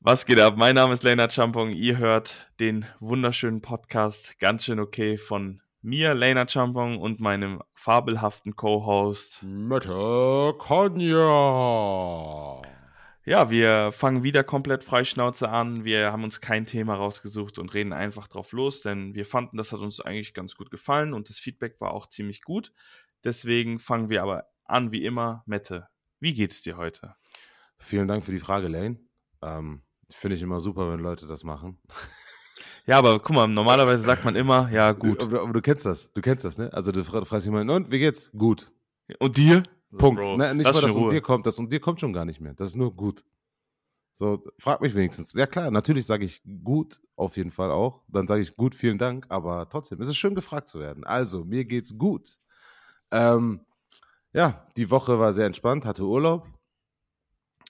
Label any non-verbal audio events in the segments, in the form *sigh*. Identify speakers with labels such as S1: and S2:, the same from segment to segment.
S1: Was geht ab? Mein Name ist Lena Champong. Ihr hört den wunderschönen Podcast Ganz schön okay von mir, Lena Champong, und meinem fabelhaften Co-Host
S2: Mette Konya.
S1: Ja, wir fangen wieder komplett freischnauze an. Wir haben uns kein Thema rausgesucht und reden einfach drauf los, denn wir fanden, das hat uns eigentlich ganz gut gefallen und das Feedback war auch ziemlich gut. Deswegen fangen wir aber an, wie immer. Mette, wie geht's dir heute?
S2: Vielen Dank für die Frage, Lane. Ähm, Finde ich immer super, wenn Leute das machen. *laughs*
S1: Ja, aber guck mal, normalerweise sagt man immer, ja, gut.
S2: Aber, aber du kennst das, du kennst das, ne? Also du fragst jemanden, und wie geht's? Gut.
S1: Und dir?
S2: Punkt.
S1: Bro,
S2: ne, nicht mal, dass
S1: schon
S2: um dir kommt, das um dir kommt schon gar nicht mehr. Das ist nur gut. So, frag mich wenigstens. Ja klar, natürlich sage ich gut, auf jeden Fall auch. Dann sage ich gut, vielen Dank, aber trotzdem, es ist schön gefragt zu werden. Also, mir geht's gut. Ähm, ja, die Woche war sehr entspannt, hatte Urlaub.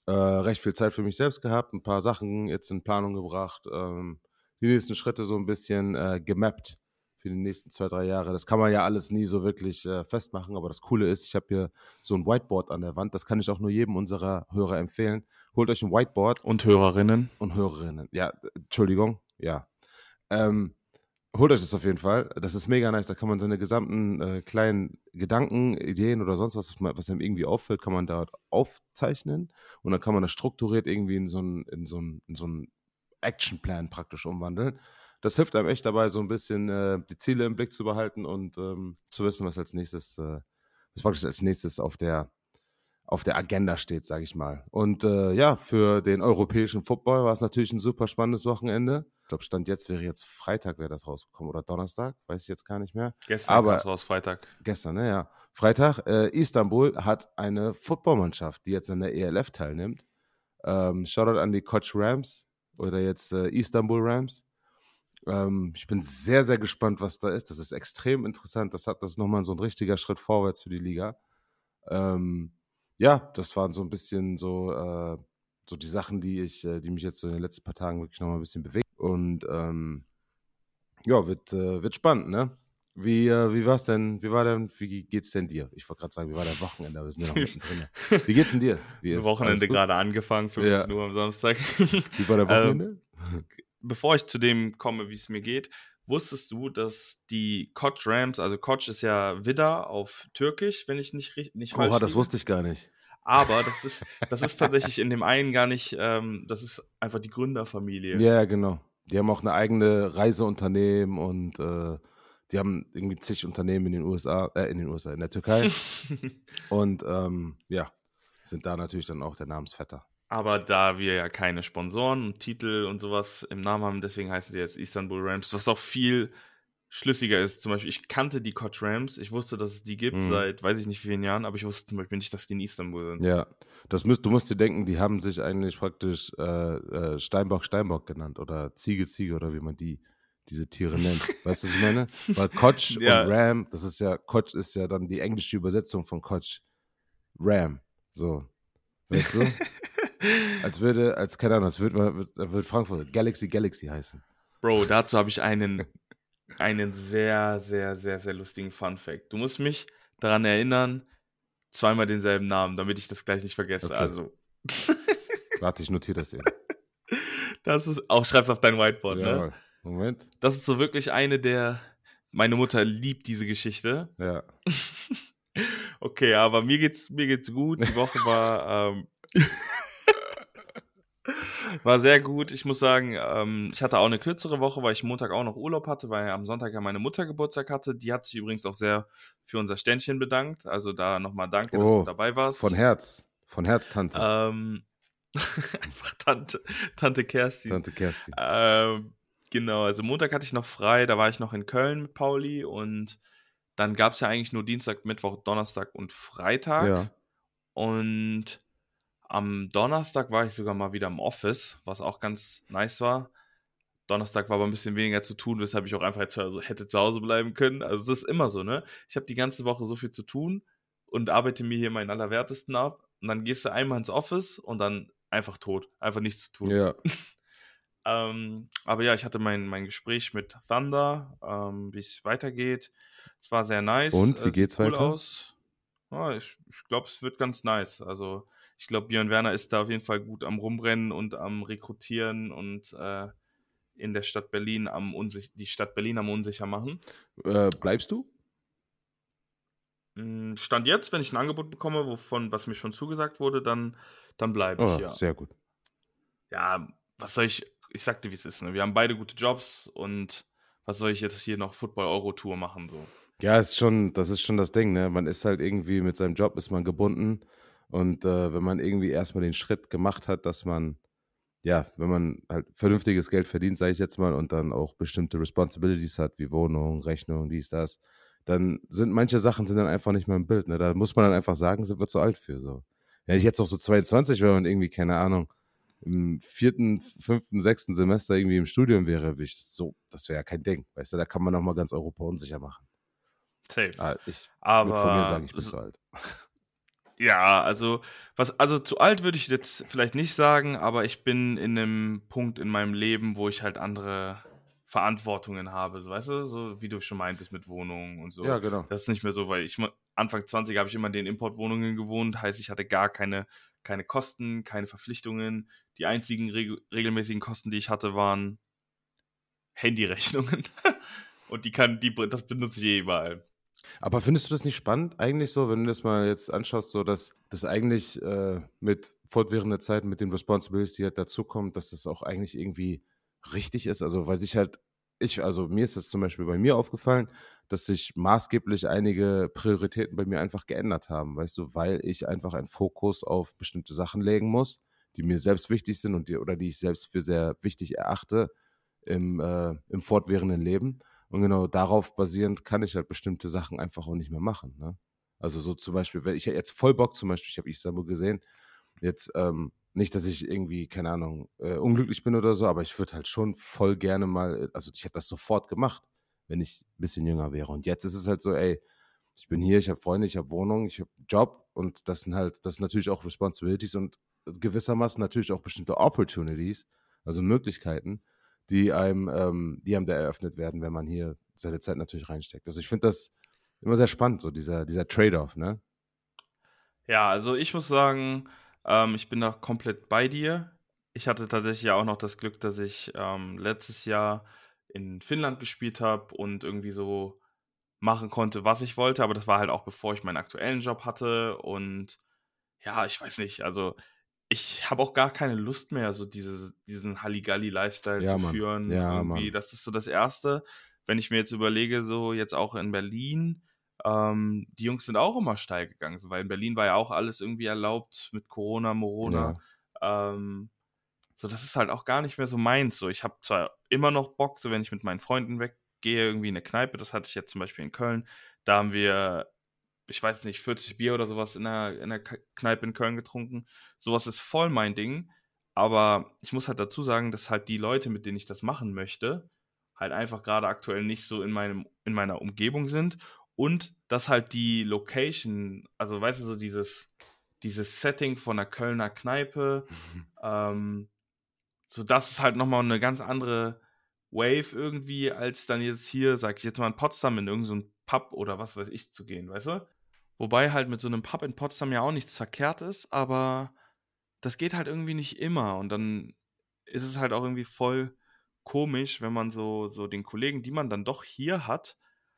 S2: Äh, recht viel Zeit für mich selbst gehabt, ein paar Sachen jetzt in Planung gebracht, ähm, die nächsten Schritte so ein bisschen äh, gemappt für die nächsten zwei, drei Jahre. Das kann man ja alles nie so wirklich äh, festmachen, aber das Coole ist, ich habe hier so ein Whiteboard an der Wand, das kann ich auch nur jedem unserer Hörer empfehlen. Holt euch ein Whiteboard
S1: Und Hörerinnen.
S2: und Hörerinnen. Ja, äh, Entschuldigung, ja. Ähm, holt euch das auf jeden Fall. Das ist mega nice. Da kann man seine gesamten äh, kleinen Gedanken, Ideen oder sonst was, was einem irgendwie auffällt, kann man dort aufzeichnen und dann kann man das strukturiert irgendwie in so einen in so so Actionplan praktisch umwandeln. Das hilft einem echt dabei, so ein bisschen äh, die Ziele im Blick zu behalten und ähm, zu wissen, was als nächstes, äh, was praktisch als nächstes auf der auf der Agenda steht, sage ich mal. Und äh, ja, für den europäischen Football war es natürlich ein super spannendes Wochenende. Ich glaube, Stand jetzt wäre jetzt Freitag, wäre das rausgekommen oder Donnerstag, weiß ich jetzt gar nicht mehr.
S1: Gestern
S2: Aber-
S1: kam's raus, Freitag.
S2: Gestern, ne? Ja. Freitag, äh, Istanbul hat eine Footballmannschaft, die jetzt an der ELF teilnimmt. Ähm, Shoutout an die Koch Rams oder jetzt äh, Istanbul Rams. Ähm, ich bin sehr, sehr gespannt, was da ist. Das ist extrem interessant. Das hat das ist nochmal so ein richtiger Schritt vorwärts für die Liga. Ähm, ja, das waren so ein bisschen so, äh, so die Sachen, die ich, äh, die mich jetzt so in den letzten paar Tagen wirklich nochmal ein bisschen bewegt. Und ähm, ja, wird, äh, wird spannend, ne? Wie, äh, wie war's denn, wie war denn, wie geht's denn dir? Ich wollte gerade sagen, wie war dein Wochenende, wir sind ja noch mittendrin. Wie geht's denn dir? Wie *laughs* ist-
S1: Wochenende gerade angefangen, 15 Uhr am Samstag. *laughs*
S2: Wie war dein Wochenende?
S1: Bevor ich zu dem komme, wie es mir geht, wusstest du, dass die Koch Rams, also Koch ist ja Widder auf Türkisch, wenn ich nicht, richtig- nicht
S2: Oha, das
S1: liege.
S2: wusste ich gar nicht.
S1: Aber das ist, das ist tatsächlich in dem einen gar nicht, ähm, das ist einfach die Gründerfamilie.
S2: Ja, ja, genau. Die haben auch eine eigene Reiseunternehmen und äh, die haben irgendwie zig Unternehmen in den USA, äh, in den USA, in der Türkei. *laughs* und ähm, ja, sind da natürlich dann auch der Namensvetter.
S1: Aber da wir ja keine Sponsoren und Titel und sowas im Namen haben, deswegen heißt es jetzt Istanbul Rams, was auch viel schlüssiger ist. Zum Beispiel, ich kannte die Koch Rams, ich wusste, dass es die gibt
S2: Mhm.
S1: seit weiß ich nicht wie vielen Jahren, aber ich wusste zum Beispiel nicht, dass die in Istanbul sind.
S2: Ja, das müsst, du musst dir denken, die haben sich eigentlich praktisch äh, äh, Steinbock Steinbock genannt oder Ziege Ziege oder wie man die diese Tiere nennt. *laughs* Weißt du, was ich meine? Weil Koch
S1: Ja.
S2: und Ram, das ist ja, Koch ist ja dann die englische Übersetzung von Koch. Ram. So. Weißt du? *laughs* als würde, als, keine Ahnung, als würde, man- wird, wird Frankfurt Galaxy Galaxy heißen.
S1: Bro, dazu habe ich einen, einen sehr, sehr, sehr, sehr lustigen Fun Fact. Du musst mich daran erinnern, zweimal denselben Namen, damit ich das gleich nicht vergesse.
S2: Okay.
S1: Also, *laughs*
S2: Warte, ich notiere das eben.
S1: das ist, auch schreib's auf dein Whiteboard, ne?
S2: Ja, Moment.
S1: Das ist so wirklich eine der, meine Mutter liebt diese Geschichte.
S2: Ja. *laughs*
S1: Okay, aber mir geht's, mir geht's gut. Die Woche war, ähm, *laughs* war sehr gut. Ich muss sagen, ähm, ich hatte auch eine kürzere Woche, weil ich Montag auch noch Urlaub hatte, weil am Sonntag ja meine Mutter Geburtstag hatte. Die hat sich übrigens auch sehr für unser Ständchen bedankt. Also da nochmal danke, dass
S2: Oh,
S1: du dabei warst.
S2: Von Herz. Von Herz, Tante.
S1: ähm, *laughs* einfach Tante, Tante Kerstin.
S2: Tante Kerstin.
S1: Ähm, genau, also Montag hatte ich noch frei, da war ich noch in Köln mit Pauli und dann gab es ja eigentlich nur Dienstag, Mittwoch, Donnerstag und Freitag.
S2: Ja.
S1: Und am Donnerstag war ich sogar mal wieder im Office, was auch ganz nice war. Donnerstag war aber ein bisschen weniger zu tun, weshalb ich auch einfach Hause, hätte zu Hause bleiben können. Also das ist immer so, ne? Ich habe die ganze Woche so viel zu tun und arbeite mir hier meinen Allerwertesten ab. Und dann gehst du einmal ins Office und dann einfach tot. Einfach nichts zu tun.
S2: Ja. *laughs*
S1: Ähm, aber ja, ich hatte mein, mein Gespräch mit Thunder, ähm, wie es weitergeht. Es war sehr nice.
S2: Und, wie
S1: sieht
S2: geht's weiter?
S1: Aus. Ja, ich ich glaube, es wird ganz nice. Also, Ich glaube, Björn Werner ist da auf jeden Fall gut am Rumrennen und am Rekrutieren und äh, in der Stadt Berlin am unsich die Stadt Berlin am unsicher machen.
S2: Äh, bleibst du?
S1: Hm, Stand jetzt, wenn ich ein Angebot bekomme, wovon was mir schon zugesagt wurde, dann, dann bleibe ich,
S2: Oh,
S1: ja.
S2: sehr gut.
S1: Ja, was soll ich, ich sagte, wie es ist, ne? Wir haben beide gute Jobs und was soll ich jetzt hier noch Football-Euro-Tour machen, so.
S2: Ja, ist schon, das ist schon das Ding, ne? Man ist halt irgendwie mit seinem Job ist man gebunden. Und äh, wenn man irgendwie erstmal den Schritt gemacht hat, dass man, ja, wenn man halt vernünftiges Geld verdient, sage ich jetzt mal, und dann auch bestimmte Responsibilities hat, wie Wohnung, Rechnung, dies, das, dann sind manche Sachen sind dann einfach nicht mehr im Bild. Ne? Da muss man dann einfach sagen, sind wir zu alt für so. Wenn ich jetzt noch so 22 wäre und irgendwie, keine Ahnung, im vierten, fünften, sechsten Semester irgendwie im Studium wäre, würde ich so, das wäre ja kein Ding. Weißt du, da kann man noch mal ganz Europa unsicher machen.
S1: Safe.
S2: Ah, ich
S1: Aber
S2: würde von mir sagen, ich bin
S1: so-
S2: zu alt.
S1: Ja, also was, also zu alt würde ich jetzt vielleicht nicht sagen, aber ich bin in einem Punkt in meinem Leben, wo ich halt andere Verantwortungen habe, so weißt du, so wie du schon meintest mit Wohnungen und so.
S2: Ja, genau.
S1: Das ist nicht mehr so, weil ich Anfang 20 habe ich immer in den Importwohnungen gewohnt, heißt ich hatte gar keine, keine Kosten, keine Verpflichtungen. Die einzigen reg regelmäßigen Kosten, die ich hatte, waren Handyrechnungen. *laughs* und die kann, die, das benutze ich eh überall.
S2: Aber findest du das nicht spannend eigentlich so, wenn du das mal jetzt anschaust, so dass das eigentlich äh, mit fortwährender Zeit, mit den Responsibilities, die halt dazukommen, dass das auch eigentlich irgendwie richtig ist? Also, weil sich halt, ich, also mir ist das zum Beispiel bei mir aufgefallen, dass sich maßgeblich einige Prioritäten bei mir einfach geändert haben, weißt du, weil ich einfach einen Fokus auf bestimmte Sachen legen muss, die mir selbst wichtig sind und die, oder die ich selbst für sehr wichtig erachte im, äh, im fortwährenden Leben. Und genau darauf basierend kann ich halt bestimmte Sachen einfach auch nicht mehr machen. Ne? Also so zum Beispiel, wenn ich jetzt voll Bock zum Beispiel, ich habe Istanbul gesehen, jetzt ähm, nicht, dass ich irgendwie, keine Ahnung, äh, unglücklich bin oder so, aber ich würde halt schon voll gerne mal, also ich hätte das sofort gemacht, wenn ich ein bisschen jünger wäre. Und jetzt ist es halt so, ey, ich bin hier, ich habe Freunde, ich habe Wohnung, ich habe Job und das sind halt, das sind natürlich auch Responsibilities und gewissermaßen natürlich auch bestimmte Opportunities, also Möglichkeiten, die einem, ähm, die einem da eröffnet werden, wenn man hier seine Zeit natürlich reinsteckt. Also ich finde das immer sehr spannend, so dieser, dieser Trade-off, ne?
S1: Ja, also ich muss sagen, ähm, ich bin da komplett bei dir. Ich hatte tatsächlich ja auch noch das Glück, dass ich ähm, letztes Jahr in Finnland gespielt habe und irgendwie so machen konnte, was ich wollte. Aber das war halt auch bevor ich meinen aktuellen Job hatte. Und ja, ich weiß nicht, also ich habe auch gar keine Lust mehr, so diese, diesen Halligalli-Lifestyle
S2: Ja,
S1: zu
S2: Mann.
S1: führen.
S2: Ja,
S1: das ist so das Erste. Wenn ich mir jetzt überlege, so jetzt auch in Berlin, ähm, die Jungs sind auch immer steil gegangen, so, weil in Berlin war ja auch alles irgendwie erlaubt mit Corona, Morona. Ähm, so, das ist halt auch gar nicht mehr so meins. So, ich habe zwar immer noch Bock, so wenn ich mit meinen Freunden weggehe, irgendwie in eine Kneipe, das hatte ich jetzt zum Beispiel in Köln, da haben wir, ich weiß nicht, 40 Bier oder sowas in der, in der Kneipe in Köln getrunken. Sowas ist voll mein Ding. Aber ich muss halt dazu sagen, dass halt die Leute, mit denen ich das machen möchte, halt einfach gerade aktuell nicht so in, meinem, in meiner Umgebung sind. Und dass halt die Location, also weißt du, so dieses, dieses Setting von einer Kölner Kneipe, ähm, so das ist halt nochmal eine ganz andere Wave irgendwie, als dann jetzt hier, sag ich jetzt mal, in Potsdam in irgendein so Pub oder was weiß ich zu gehen, weißt du? Wobei halt mit so einem Pub in Potsdam ja auch nichts verkehrt ist, aber das geht halt irgendwie nicht immer. Und dann ist es halt auch irgendwie voll komisch, wenn man so, so den Kollegen, die man dann doch hier hat,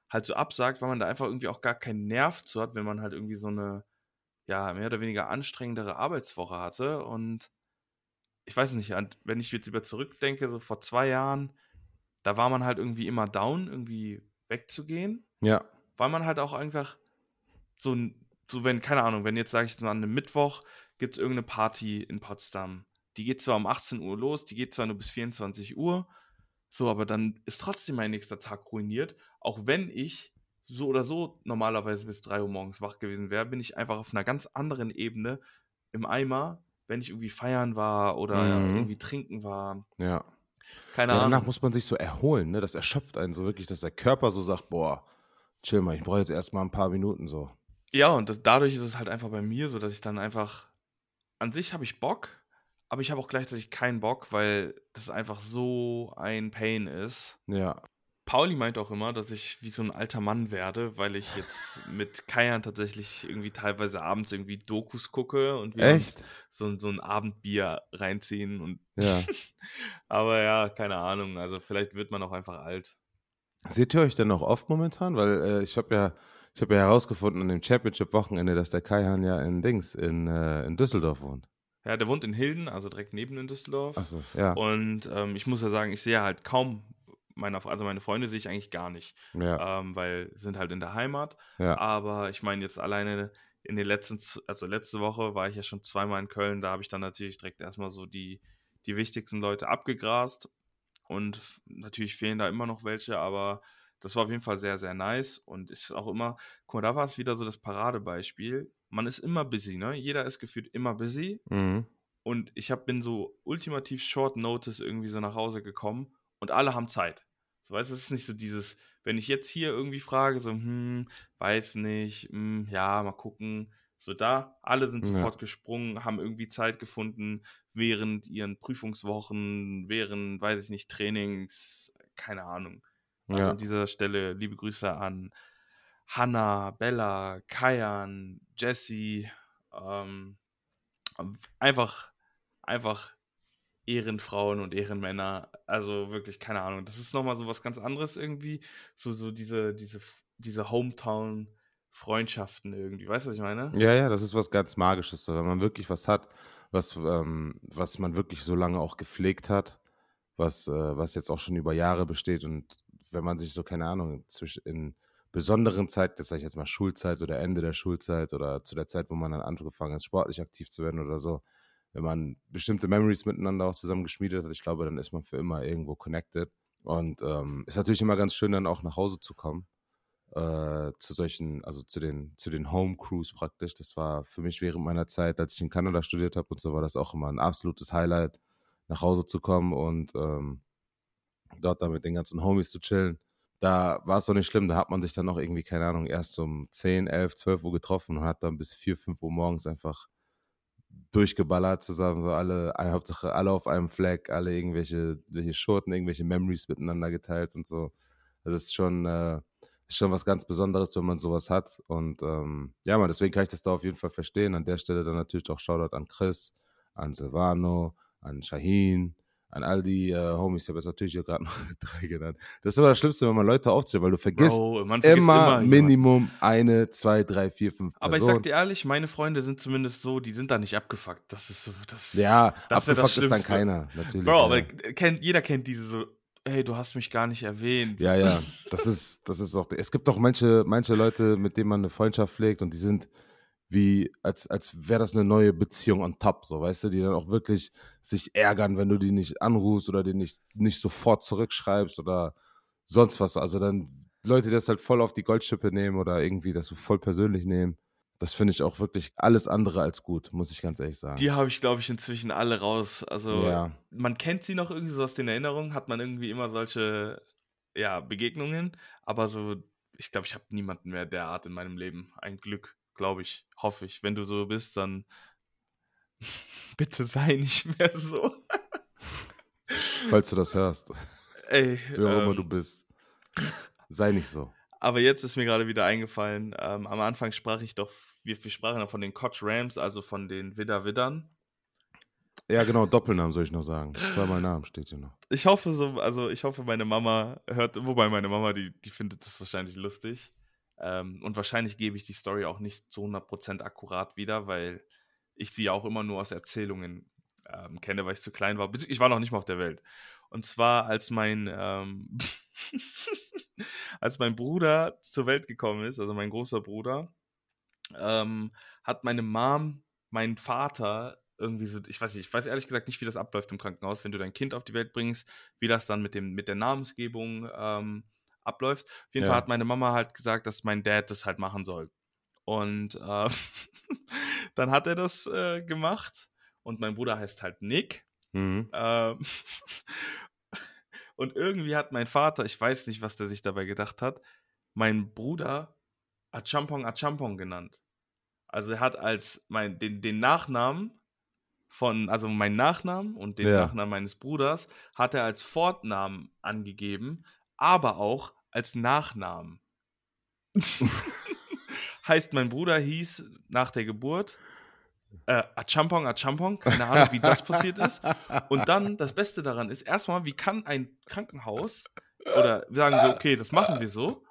S1: halt so absagt, weil man da einfach irgendwie auch gar keinen Nerv zu hat, wenn man halt irgendwie so eine, ja, mehr oder weniger anstrengendere Arbeitswoche hatte. Und ich weiß nicht, wenn ich jetzt über zurückdenke, so vor zwei Jahren, da war man halt irgendwie immer down, irgendwie wegzugehen,
S2: Ja.
S1: weil man halt auch einfach so, ein- so wenn, keine Ahnung, wenn jetzt, sage ich mal, an einem Mittwoch gibt es irgendeine Party in Potsdam. Die geht zwar um 18 Uhr los, die geht zwar nur bis 24 Uhr, so, aber dann ist trotzdem mein nächster Tag ruiniert. Auch wenn ich so oder so normalerweise bis 3 Uhr morgens wach gewesen wäre, bin ich einfach auf einer ganz anderen Ebene im Eimer, wenn ich irgendwie feiern war oder
S2: Mhm.
S1: irgendwie trinken war.
S2: Ja.
S1: Keine
S2: ja danach
S1: Ahnung.
S2: muss man sich so erholen, ne? Das erschöpft einen so wirklich, dass der Körper so sagt, boah, chill mal, ich brauche jetzt erstmal ein paar Minuten so.
S1: Ja, und das, dadurch ist es halt einfach bei mir so, dass ich dann einfach, an sich habe ich Bock, aber ich habe auch gleichzeitig keinen Bock, weil das einfach so ein Pain ist.
S2: Ja.
S1: Pauli meint auch immer, dass ich wie so ein alter Mann werde, weil ich jetzt *laughs* mit Kajan tatsächlich irgendwie teilweise abends irgendwie Dokus gucke und wir
S2: Echt?
S1: so, so ein Abendbier reinziehen und
S2: Ja. *laughs*
S1: aber ja, keine Ahnung, also vielleicht wird man auch einfach alt.
S2: Seht ihr euch denn noch oft momentan? Weil äh, ich habe ja, ich habe ja herausgefunden an dem Championship-Wochenende, dass der Kaihan ja in Dings, in, äh, in Düsseldorf wohnt.
S1: Ja, der wohnt in Hilden, also direkt neben in Düsseldorf.
S2: Achso, ja.
S1: Und ähm, ich muss ja sagen, ich sehe halt kaum meine, also meine Freunde sehe ich eigentlich gar nicht,
S2: Ja,
S1: ähm, weil sind halt in der Heimat.
S2: ja.
S1: Aber ich meine jetzt alleine in den letzten, also letzte Woche war ich ja schon zweimal in Köln, da habe ich dann natürlich direkt erstmal so die, die wichtigsten Leute abgegrast. Und natürlich fehlen da immer noch welche, aber das war auf jeden Fall sehr, sehr nice. Und ist auch immer, guck mal, da war es wieder so das Paradebeispiel. Man ist immer busy, ne? Jeder ist gefühlt immer busy.
S2: Mhm.
S1: Und ich hab, bin so ultimativ short notice irgendwie so nach Hause gekommen und alle haben Zeit. So, weißt du, es ist nicht so dieses, wenn ich jetzt hier irgendwie frage, so, hm, weiß nicht, hm, ja, mal gucken. So da, alle sind
S2: Ja.
S1: sofort gesprungen, haben irgendwie Zeit gefunden während ihren Prüfungswochen, während, weiß ich nicht, Trainings, keine Ahnung. Also
S2: Ja.
S1: an dieser Stelle liebe Grüße an Hannah, Bella, Kayan, Jessie, ähm, einfach, einfach Ehrenfrauen und Ehrenmänner. Also wirklich, keine Ahnung. Das ist nochmal so was ganz anderes irgendwie. So, so diese, diese, diese Hometown-Freundschaften irgendwie. Weißt du, was ich meine?
S2: Ja, ja, das ist was ganz Magisches, wenn man wirklich was hat, was, ähm, was man wirklich so lange auch gepflegt hat, was, äh, was jetzt auch schon über Jahre besteht und wenn man sich so, keine Ahnung, in besonderen Zeiten, das sage ich jetzt mal Schulzeit oder Ende der Schulzeit oder zu der Zeit, wo man dann angefangen ist, sportlich aktiv zu werden oder so, wenn man bestimmte Memories miteinander auch zusammen geschmiedet hat, ich glaube, dann ist man für immer irgendwo connected und ähm, ist natürlich immer ganz schön, dann auch nach Hause zu kommen äh, zu solchen, also zu den, zu den Home Crews praktisch. Das war für mich während meiner Zeit, als ich in Kanada studiert habe und so, war das auch immer ein absolutes Highlight, nach Hause zu kommen und ähm, dort dann mit den ganzen Homies zu chillen. Da war es doch nicht schlimm, da hat man sich dann noch irgendwie, keine Ahnung, erst um 10, 11, 12 Uhr getroffen und hat dann bis 4, 5 Uhr morgens einfach durchgeballert zusammen, so alle, Hauptsache alle auf einem Fleck, alle irgendwelche, welche Schurten, irgendwelche Memories miteinander geteilt und so. Das ist schon, äh, ist schon was ganz Besonderes, wenn man sowas hat. Und ähm, ja, man, deswegen kann ich das da auf jeden Fall verstehen. An der Stelle dann natürlich auch Shoutout an Chris, an Silvano, an Shahin, an all die äh, Homies. Ich habe jetzt natürlich hier gerade noch *laughs* drei genannt. Das ist immer das Schlimmste, wenn man Leute aufzählt, weil du vergisst
S1: Bro, vergisst
S2: immer,
S1: jemand.
S2: Minimum eine, zwei, drei, vier, fünf
S1: Aber ich
S2: Personen.
S1: sag dir ehrlich, meine Freunde sind zumindest so, die sind da nicht abgefuckt. Das ist so, das.
S2: ja,
S1: Das wär das
S2: abgefuckt ist dann keiner, natürlich.
S1: Bro,
S2: ja.
S1: aber kennt, jeder kennt diese so, hey, du hast mich gar nicht erwähnt.
S2: Ja, ja, *laughs* das ist, das ist auch. Es gibt auch manche, manche Leute, mit denen man eine Freundschaft pflegt und die sind wie, als, als wäre das eine neue Beziehung on top, so, weißt du, die dann auch wirklich sich ärgern, wenn du die nicht anrufst oder die nicht, nicht sofort zurückschreibst oder sonst was. Also dann Leute, die das halt voll auf die Goldschippe nehmen oder irgendwie das so voll persönlich nehmen. Das finde ich auch wirklich alles andere als gut, muss ich ganz ehrlich sagen.
S1: Die habe ich, glaube ich, inzwischen alle raus. Also,
S2: ja,
S1: man kennt sie noch irgendwie so aus den Erinnerungen, hat man irgendwie immer solche, ja, Begegnungen. Aber so, ich glaube, ich habe niemanden mehr derart in meinem Leben. Ein Glück, glaube ich, hoffe ich. Wenn du so bist, dann *laughs* bitte sei nicht mehr so.
S2: falls du das hörst,
S1: Ey,
S2: wer auch immer
S1: ähm,
S2: du bist, sei nicht so.
S1: Aber jetzt ist mir gerade wieder eingefallen, ähm, am Anfang sprach ich doch, wir, wir sprachen ja von den Koch Rams, also von den Widder Widdern.
S2: Ja, genau, Doppelnamen soll ich noch sagen. Zweimal Namen steht hier noch.
S1: Ich hoffe so, also ich hoffe, meine Mama hört, wobei meine Mama, die, die findet das wahrscheinlich lustig. Ähm, und wahrscheinlich gebe ich die Story auch nicht zu 100% akkurat wieder, weil ich sie auch immer nur aus Erzählungen ähm, kenne, weil ich zu klein war. Ich war noch nicht mal auf der Welt. Und zwar, als mein, ähm, *laughs* als mein Bruder zur Welt gekommen ist, also mein großer Bruder, ähm, hat meine Mom meinen Vater irgendwie so, ich weiß nicht, ich weiß ehrlich gesagt nicht, wie das abläuft im Krankenhaus, wenn du dein Kind auf die Welt bringst, wie das dann mit, dem, mit der Namensgebung ähm, abläuft. Auf jeden
S2: Ja.
S1: Fall hat meine Mama halt gesagt, dass mein Dad das halt machen soll. Und äh, *laughs* dann hat er das äh, gemacht und mein Bruder heißt halt Nick.
S2: Mhm.
S1: Ähm, *laughs* und irgendwie hat mein Vater, ich weiß nicht, was der sich dabei gedacht hat, meinen Bruder Achampong Achampong genannt. Also er hat als mein, den, den Nachnamen von, also meinen Nachnamen und den
S2: Ja.
S1: Nachnamen meines Bruders, hat er als Fortnamen angegeben, aber auch als Nachnamen. *laughs* heißt, mein Bruder hieß nach der Geburt äh, Achampong, Achampong, keine Ahnung, wie das passiert ist. Und dann, das Beste daran ist, erstmal, wie kann ein Krankenhaus oder sagen wir, okay, das machen wir so.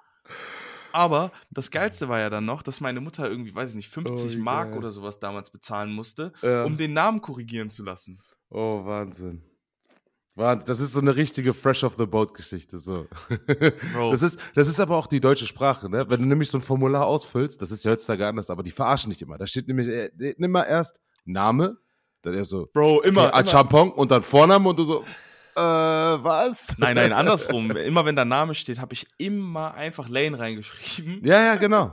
S1: Aber das Geilste war ja dann noch, dass meine Mutter irgendwie, weiß ich nicht, 50
S2: Oh,
S1: Mark
S2: geil.
S1: oder sowas damals bezahlen musste,
S2: Ja.
S1: um den Namen korrigieren zu lassen.
S2: Oh, Wahnsinn. Das ist so eine richtige Fresh off the Boat Geschichte. So.
S1: Bro.
S2: Das, ist, das ist aber auch die deutsche Sprache. Ne? Wenn du nämlich so ein Formular ausfüllst, das ist ja heutzutage anders, aber die verarschen nicht immer. Da steht nämlich äh, nimm mal erst Name, dann er so
S1: Bro, immer.
S2: okay,
S1: immer
S2: Achampong und dann Vorname und du so, äh, was?
S1: nein, nein, andersrum. *laughs* Immer wenn da Name steht, habe ich immer einfach Lane reingeschrieben.
S2: Ja, ja, genau.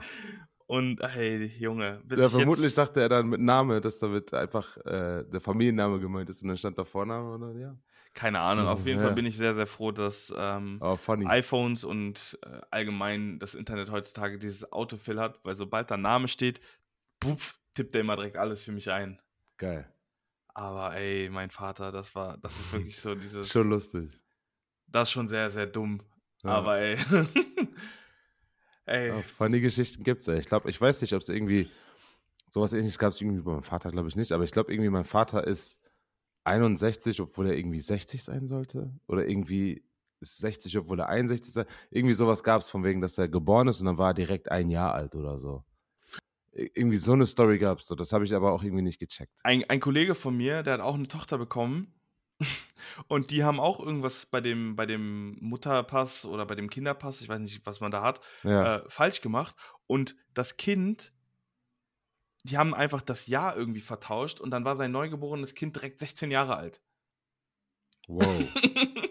S1: Und hey, Junge,
S2: Ja,
S1: ich
S2: vermutlich
S1: jetzt,
S2: dachte er dann mit Name, dass damit einfach äh, der Familienname gemeint ist und dann stand da Vorname dann, ja.
S1: keine Ahnung, auf jeden
S2: Ja.
S1: Fall bin ich sehr, sehr froh, dass ähm,
S2: Oh,
S1: iPhones und äh, allgemein das Internet heutzutage dieses Autofill hat, weil sobald da Name steht, puff, tippt er immer direkt alles für mich ein.
S2: Geil.
S1: Aber ey, mein Vater, das war, das ist wirklich so *laughs* dieses,
S2: Schon lustig.
S1: das ist schon sehr, sehr dumm.
S2: Ja.
S1: Aber ey, *laughs* ey,
S2: Ja, funny Geschichten gibt's ja. Ich glaube, ich weiß nicht, ob es irgendwie sowas ähnliches gab es irgendwie bei meinem Vater, glaube ich nicht. Aber ich glaube irgendwie, mein Vater ist 61, obwohl er irgendwie 60 sein sollte. Oder irgendwie ist 60, obwohl er 61 sein. Irgendwie sowas gab es von wegen, dass er geboren ist und dann war er direkt ein Jahr alt oder so. Irgendwie so eine Story gab es. Das habe ich aber auch irgendwie nicht gecheckt.
S1: ein, ein Kollege von mir, der hat auch eine Tochter bekommen. Und die haben auch irgendwas bei dem, bei dem Mutterpass oder bei dem Kinderpass, ich weiß nicht, was man da hat,
S2: Ja.
S1: äh, falsch gemacht. Und das Kind, die haben einfach das Jahr irgendwie vertauscht und dann war sein neugeborenes Kind direkt 16 Jahre alt.
S2: Wow. *laughs*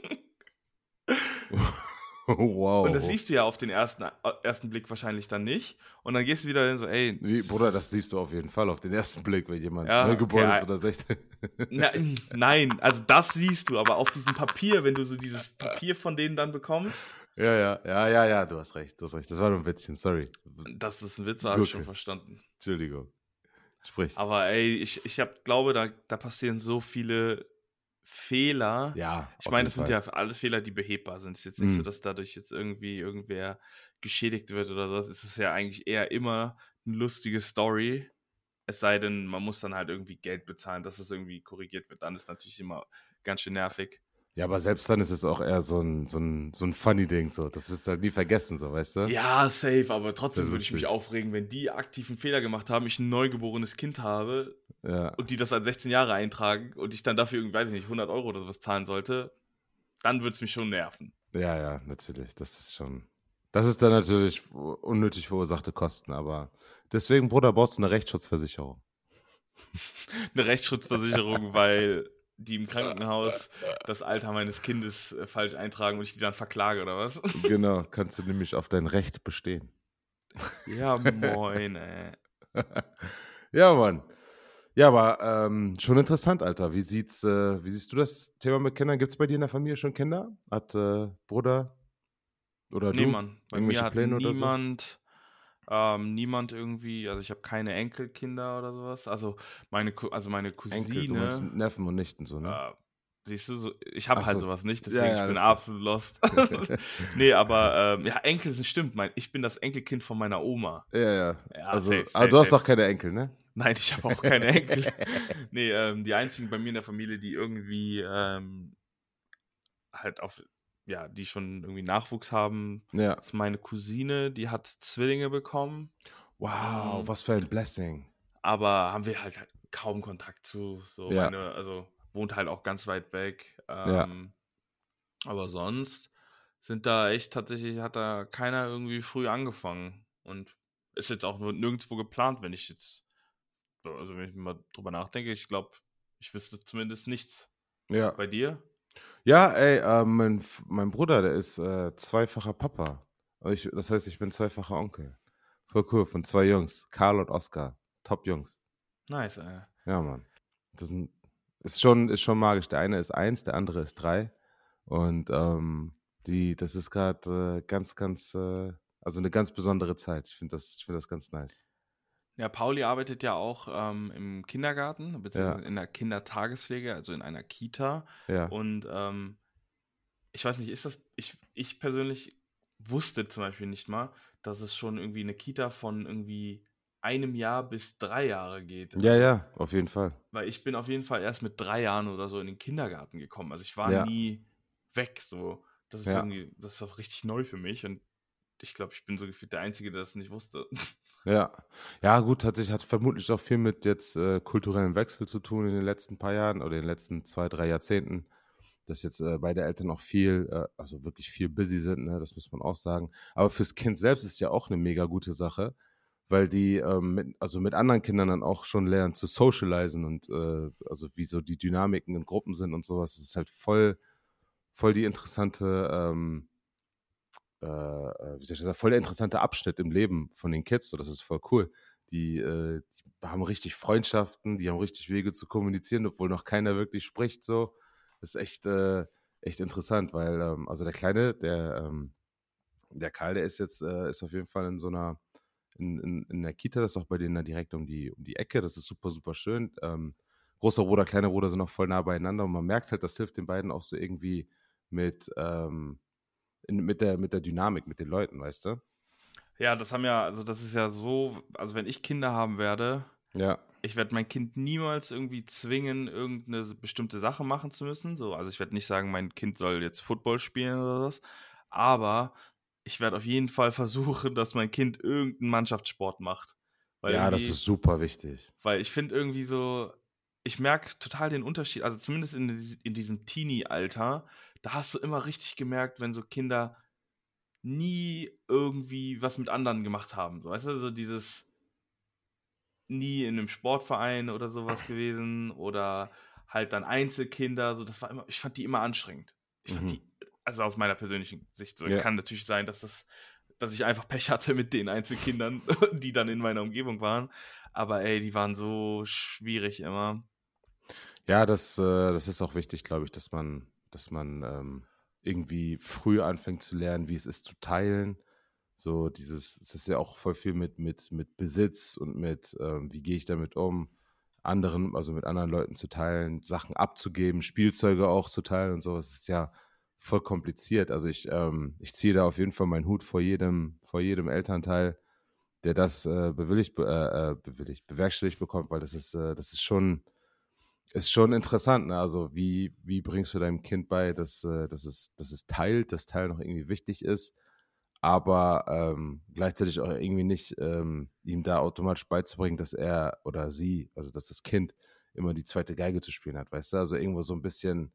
S2: wow.
S1: Und das siehst du ja auf den ersten, ersten Blick wahrscheinlich dann nicht. Und dann gehst du wieder hin so, ey.
S2: Wie, Bruder, das siehst du auf jeden Fall auf den ersten Blick, wenn jemand
S1: Ja,
S2: neugeboren
S1: okay,
S2: ist oder 16. *laughs*
S1: Na, nein, also das siehst du, aber auf diesem Papier, wenn du so dieses Papier von denen dann bekommst,
S2: Ja, ja, ja, ja, ja, du hast recht, du hast recht. Das war nur ein Witzchen, sorry.
S1: das ist ein Witz, habe ich schon verstanden.
S2: Entschuldigung. Sprich.
S1: Aber ey, ich, ich hab, glaube, da, da passieren so viele Fehler.
S2: Ja.
S1: Ich meine, das sind
S2: Fall.
S1: ja alles Fehler, die behebbar sind. Es ist jetzt nicht so,
S2: Mhm.
S1: dass dadurch jetzt irgendwie irgendwer geschädigt wird oder so. Es ist ja eigentlich eher immer eine lustige Story. Es sei denn, man muss dann halt irgendwie Geld bezahlen, dass es irgendwie korrigiert wird. Dann ist natürlich immer ganz schön nervig.
S2: Ja, aber selbst dann ist es auch eher so ein, so ein, so ein Funny-Ding, so. Das wirst du halt nie vergessen, so, weißt du?
S1: Ja, safe, aber trotzdem würde ich mich aufregen, wenn die aktiven Fehler gemacht haben, ich ein neugeborenes Kind habe
S2: Ja.
S1: und die das als 16 Jahre eintragen und ich dann dafür, irgendwie, weiß ich nicht, 100 Euro oder sowas zahlen sollte, dann würde es mich schon nerven.
S2: Ja, ja, natürlich. Das ist schon. Das ist dann natürlich unnötig verursachte Kosten, aber deswegen, Bruder, brauchst du eine Rechtsschutzversicherung. *laughs*
S1: Eine Rechtsschutzversicherung, weil die im Krankenhaus das Alter meines Kindes äh, falsch eintragen und ich die dann verklage oder was? *laughs*
S2: Genau, kannst du nämlich auf dein Recht bestehen.
S1: Ja, moin, ey. *laughs*
S2: Ja, Mann. Ja, aber ähm, schon interessant, Alter. Wie sieht's, äh, wie siehst du das Thema mit Kindern? Gibt es bei dir in der Familie schon Kinder? Hat äh, Bruder oder
S1: Nee,
S2: du?
S1: Mann, bei
S2: Irgendwelche
S1: mir hat
S2: Pläne oder so?
S1: niemand, ähm, niemand irgendwie, also ich habe keine Enkelkinder oder sowas. Also meine, also meine Cousine.
S2: Enkel, du meinst Neffen und Nichten so, ne?
S1: Äh, siehst du, so, ich habe halt
S2: so.
S1: sowas nicht,
S2: Ja,
S1: deswegen
S2: ja,
S1: ich bin absolut lost. *laughs* *laughs* nee, aber ähm, ja, Enkel sind stimmt. Mein, ich bin das Enkelkind von meiner Oma.
S2: Ja, ja.
S1: Ja,
S2: also,
S1: safe,
S2: aber
S1: safe,
S2: du hast
S1: safe.
S2: doch keine Enkel, ne?
S1: Nein, ich habe auch keine Enkel. *laughs* nee, ähm, die einzigen bei mir in der Familie, die irgendwie ähm, halt auf, ja, die schon irgendwie Nachwuchs haben,
S2: Ja.
S1: ist meine Cousine, die hat Zwillinge bekommen,
S2: Wow,
S1: Ähm,
S2: was für ein Blessing.
S1: aber haben wir halt kaum Kontakt zu. So
S2: Ja.
S1: meine, also wohnt halt auch ganz weit weg.
S2: Ja.
S1: Ähm, Aber sonst sind da echt tatsächlich, hat da keiner irgendwie früh angefangen. Und ist jetzt auch nirgendwo geplant, wenn ich jetzt, also wenn ich mal drüber nachdenke, ich glaube, ich wüsste zumindest nichts.
S2: Ja.
S1: Bei dir?
S2: Ja, ey, äh, mein, mein Bruder, der ist äh, zweifacher Papa. Ich, das heißt, ich bin zweifacher Onkel. Voll cool, von zwei Jungs, Karl und Oskar. Top-Jungs.
S1: Nice, ey.
S2: Ja, Mann. Das ist schon, ist schon magisch. Der eine ist eins, der andere ist drei. Und ähm, die, das ist gerade äh, ganz, ganz, äh, also eine ganz besondere Zeit. Ich finde das, ich find das ganz nice.
S1: Ja, Pauli arbeitet ja auch ähm, im Kindergarten, beziehungsweise in der Kindertagespflege, also in einer Kita.
S2: Ja.
S1: Und ähm, ich weiß nicht, ist das, ich, ich persönlich wusste zum Beispiel nicht mal, dass es schon irgendwie eine Kita von irgendwie einem Jahr bis drei Jahre geht.
S2: Ja, ja, auf jeden Fall.
S1: Weil ich bin auf jeden Fall erst mit drei Jahren oder so in den Kindergarten gekommen. Also ich war
S2: Ja.
S1: nie weg. So. Das ist
S2: Ja.
S1: irgendwie, das war richtig neu für mich und ich glaube, ich bin so gefühlt der Einzige, der das nicht wusste. *laughs*
S2: Ja. Ja, gut, hat sich, hat vermutlich auch viel mit jetzt äh, kulturellem Wechsel zu tun in den letzten paar Jahren oder in den letzten zwei, drei Jahrzehnten. Dass jetzt äh, beide Eltern auch viel, äh, also wirklich viel busy sind, ne? das muss man auch sagen. Aber fürs Kind selbst ist ja auch eine mega gute Sache, weil die ähm, mit, also mit anderen Kindern dann auch schon lernen zu socialisen und äh, also wie so die Dynamiken in Gruppen sind und sowas. Das ist halt voll, voll die interessante, ähm, äh, äh, wie soll ich sagen, voll der interessante Abschnitt im Leben von den Kids. So, das ist voll cool. Die, äh, die haben richtig Freundschaften, die haben richtig Wege zu kommunizieren, obwohl noch keiner wirklich spricht. So, das ist echt, äh, echt interessant, weil ähm, also der Kleine, der ähm, der Karl, der ist jetzt äh, ist auf jeden Fall in so einer in, in, in der Kita, das ist auch bei denen da direkt um die um die Ecke. Das ist super super schön. Ähm, großer Bruder, kleiner Bruder sind auch voll nah beieinander und man merkt halt, das hilft den beiden auch so irgendwie mit ähm, in, mit der mit der Dynamik mit den Leuten, weißt du?
S1: ja, das haben ja, also das ist ja so, also wenn ich Kinder haben werde,
S2: Ja,
S1: ich werde mein Kind niemals irgendwie zwingen, irgendeine bestimmte Sache machen zu müssen. So, also ich werde nicht sagen, mein Kind soll jetzt Football spielen oder was. Aber ich werde auf jeden Fall versuchen, *laughs* dass mein Kind irgendeinen Mannschaftssport macht.
S2: Ja, das ist super wichtig.
S1: Weil ich finde irgendwie so, ich merke total den Unterschied, also zumindest in, in diesem Teenie-Alter, da hast du immer richtig gemerkt, wenn so Kinder nie irgendwie was mit anderen gemacht haben. So, weißt du, so dieses nie in einem Sportverein oder sowas *laughs* gewesen oder halt dann Einzelkinder, so das war immer, ich fand die immer anstrengend. Ich fand
S2: Mhm.
S1: die, also aus meiner persönlichen Sicht, so
S2: Ja.
S1: kann natürlich sein, dass das, dass ich einfach Pech hatte mit den Einzelkindern, *laughs* die dann in meiner Umgebung waren. Aber ey, die waren so schwierig immer.
S2: Ja, das, äh, das ist auch wichtig, glaube ich, dass man, dass man ähm, irgendwie früh anfängt zu lernen, wie es ist zu teilen. So dieses, es ist ja auch voll viel mit, mit, mit Besitz und mit, ähm, wie gehe ich damit um, anderen, also mit anderen Leuten zu teilen, Sachen abzugeben, Spielzeuge auch zu teilen und so. Es ist ja voll kompliziert. Also ich, ähm, ich ziehe da auf jeden Fall meinen Hut vor jedem, vor jedem Elternteil, der das äh, bewilligt, be- äh, äh, bewilligt, bewerkstelligt bekommt, weil das ist, äh, das ist schon, ist schon interessant. Ne? Also wie, wie bringst du deinem Kind bei, dass, äh, dass, es, dass es teilt, dass Teil noch irgendwie wichtig ist, aber ähm, gleichzeitig auch irgendwie nicht ähm, ihm da automatisch beizubringen, dass er oder sie, also dass das Kind immer die zweite Geige zu spielen hat, weißt du? Also irgendwo so ein bisschen,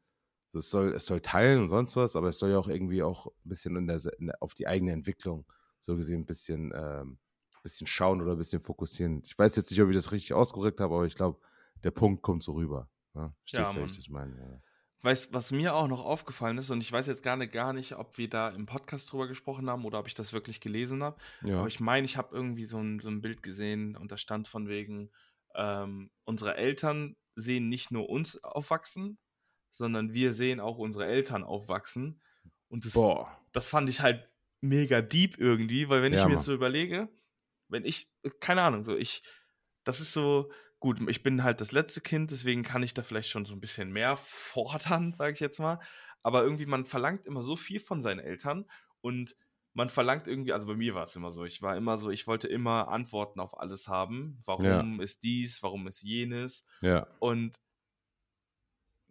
S2: so es soll, es soll teilen und sonst was, aber es soll ja auch irgendwie auch ein bisschen in der, in der, auf die eigene Entwicklung so gesehen ein bisschen, ähm, bisschen schauen oder ein bisschen fokussieren. Ich weiß jetzt nicht, ob ich das richtig ausgerückt habe, aber ich glaube, der Punkt kommt so rüber. Ja, Verstehst
S1: Ja,
S2: du, was ich meine? Ja.
S1: Weißt, was mir auch noch aufgefallen ist, und ich weiß jetzt gar nicht, gar nicht, ob wir da im Podcast drüber gesprochen haben oder ob ich das wirklich gelesen habe,
S2: Ja.
S1: aber ich meine, ich habe irgendwie so ein, so ein Bild gesehen und da stand von wegen, ähm, unsere Eltern sehen nicht nur uns aufwachsen, sondern wir sehen auch unsere Eltern aufwachsen. Und das,
S2: Boah.
S1: das fand ich halt mega deep irgendwie, weil wenn ich
S2: Ja,
S1: mir
S2: Mann.
S1: jetzt so überlege, wenn ich, keine Ahnung, so ich, das ist so, gut, ich bin halt das letzte Kind, deswegen kann ich da vielleicht schon so ein bisschen mehr *laughs* fordern, sage ich jetzt mal. Aber irgendwie, man verlangt immer so viel von seinen Eltern und man verlangt irgendwie, also bei mir war es immer so, ich war immer so, ich wollte immer Antworten auf alles haben. Warum ist dies, warum ist jenes?
S2: Ja.
S1: Und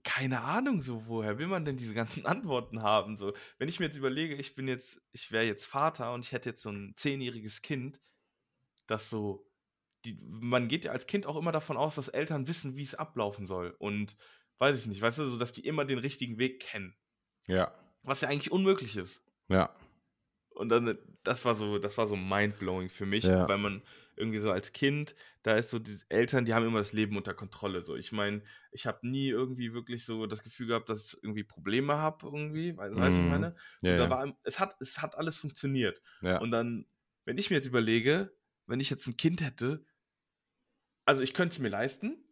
S1: keine Ahnung, so woher will man denn diese ganzen *laughs* Antworten haben? So, wenn ich mir jetzt überlege, ich bin jetzt, ich wäre jetzt Vater und ich hätte jetzt so ein zehnjähriges Kind, das so, die, man geht ja als Kind auch immer davon aus, dass Eltern wissen, wie es ablaufen soll. Und weiß ich nicht, weißt du, so dass die immer den richtigen Weg kennen.
S2: Ja.
S1: Was ja eigentlich unmöglich ist.
S2: Ja.
S1: Und dann, das war so, das war so mindblowing für mich,
S2: Ja.
S1: weil man irgendwie so als Kind, da ist so die Eltern, die haben immer das Leben unter Kontrolle. So, ich meine, ich habe nie irgendwie wirklich so das Gefühl gehabt, dass ich irgendwie Probleme habe irgendwie, weißt du, was ich
S2: Mhm.
S1: meine?
S2: Ja. ja.
S1: war, es hat, es hat alles funktioniert.
S2: ja.
S1: Und dann, wenn ich mir jetzt überlege, wenn ich jetzt ein Kind hätte, also ich könnte es mir leisten.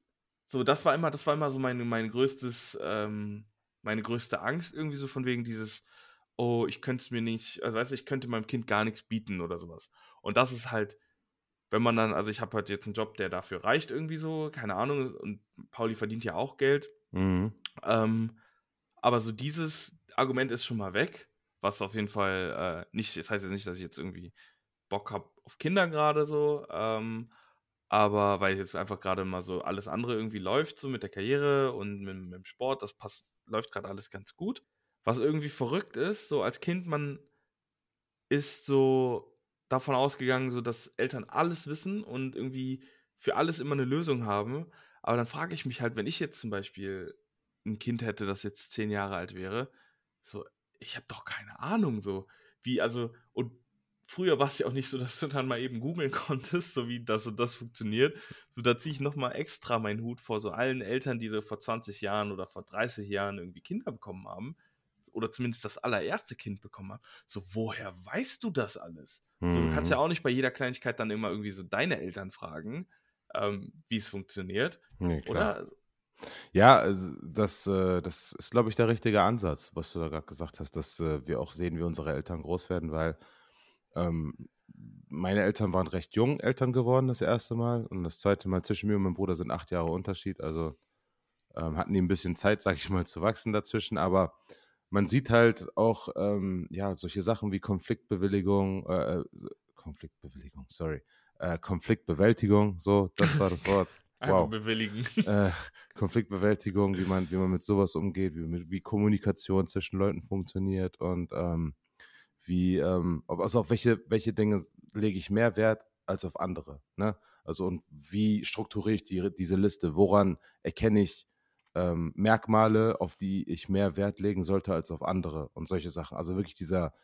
S1: So, das war immer, das war immer so meine, mein größtes, ähm, meine größte Angst, irgendwie so von wegen dieses, oh, ich könnte es mir nicht, also weißt du, ich könnte meinem Kind gar nichts bieten oder sowas. Und das ist halt, wenn man dann, also ich habe halt jetzt einen Job, der dafür reicht, irgendwie so, keine Ahnung, und Pauli verdient ja auch Geld.
S2: Mhm.
S1: Ähm, aber so dieses, Argument ist schon mal weg, was auf jeden Fall äh, nicht, das heißt jetzt nicht, dass ich jetzt irgendwie Bock habe auf Kinder gerade so, ähm, aber weil jetzt einfach gerade mal so alles andere irgendwie läuft, so mit der Karriere und mit, mit dem Sport, das passt, läuft gerade alles ganz gut. Was irgendwie verrückt ist, so als Kind, man ist so davon ausgegangen, so dass Eltern alles wissen und irgendwie für alles immer eine Lösung haben. Aber dann frage ich mich halt, wenn ich jetzt zum Beispiel ein Kind hätte, das jetzt zehn Jahre alt wäre, so, ich habe doch keine Ahnung, so wie, also, und früher war es ja auch nicht so, dass du dann mal eben googeln *laughs* konntest, so wie das und das funktioniert. So, da ziehe ich nochmal extra meinen Hut vor so allen Eltern, die so vor 20 Jahren oder vor 30 Jahren irgendwie Kinder bekommen haben. Oder zumindest das allererste Kind bekommen haben. So, woher weißt du das alles? Mhm. So, du kannst ja mhm. auch nicht bei jeder Kleinigkeit dann immer irgendwie so deine Eltern fragen, ähm, wie es funktioniert. Nee, oder?
S2: Ja, das, äh, das ist, glaube ich, der richtige Ansatz, was du da gerade gesagt hast, dass äh, wir auch sehen, wie unsere Eltern groß werden, weil ähm, meine Eltern waren recht jung Eltern geworden das erste Mal und das zweite Mal zwischen mir und meinem Bruder sind acht Jahre Unterschied, also ähm, hatten die ein bisschen Zeit, sage ich mal, zu wachsen dazwischen, aber man sieht halt auch ähm, ja solche Sachen wie Konfliktbewilligung, äh, äh Konfliktbewilligung, sorry, äh, Konfliktbewältigung, so, das war das Wort. *laughs*
S1: Wow. bewilligen. *laughs*
S2: Äh, Konfliktbewältigung, wie man, wie man mit sowas umgeht, wie, wie Kommunikation zwischen Leuten funktioniert und ähm, wie, ähm, also auf welche, welche Dinge lege ich mehr Wert als auf andere. Ne? Also und wie strukturiere ich die, diese Liste? Woran erkenne ich ähm, Merkmale, auf die ich mehr Wert legen sollte als auf andere und solche Sachen. Also wirklich dieser,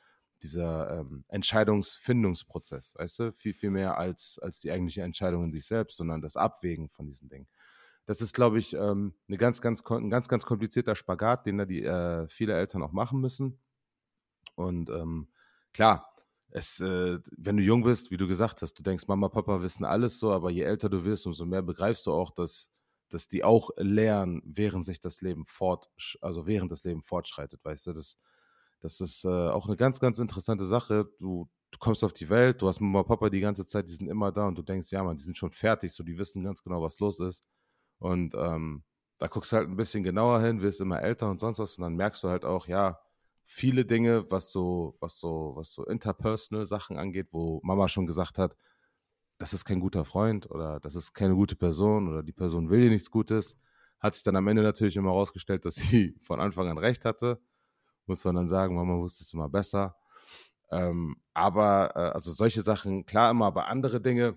S2: dieser ähm, Entscheidungsfindungsprozess, weißt du, viel, viel mehr als, als die eigentliche Entscheidung in sich selbst, sondern das Abwägen von diesen Dingen. Das ist, glaube ich, ähm, eine ganz, ganz, ein ganz, ganz komplizierter Spagat, den da die äh, viele Eltern auch machen müssen. Und ähm, klar, es, äh, wenn du jung bist, wie du gesagt hast, du denkst, Mama, Papa wissen alles so, aber je älter du wirst, umso mehr begreifst du auch, dass, dass die auch lernen, während sich das Leben fort, also während das Leben fortschreitet, weißt du, das, das ist äh, auch eine ganz, ganz interessante Sache. Du, du kommst auf die Welt, du hast Mama, Papa die ganze Zeit, die sind immer da und du denkst, ja, man, die sind schon fertig, so, die wissen ganz genau, was los ist. Und ähm, da guckst du halt ein bisschen genauer hin, wirst immer älter und sonst was und dann merkst du halt auch, ja, viele Dinge, was so, was so, was so interpersonal Sachen angeht, wo Mama schon gesagt hat, das ist kein guter Freund oder das ist keine gute Person oder die Person will dir nichts Gutes, hat sich dann am Ende natürlich immer herausgestellt, dass sie *laughs* von Anfang an recht hatte. Muss man dann sagen, Mama wusste es immer besser. Ähm, aber, äh, also solche Sachen, klar immer, aber andere Dinge,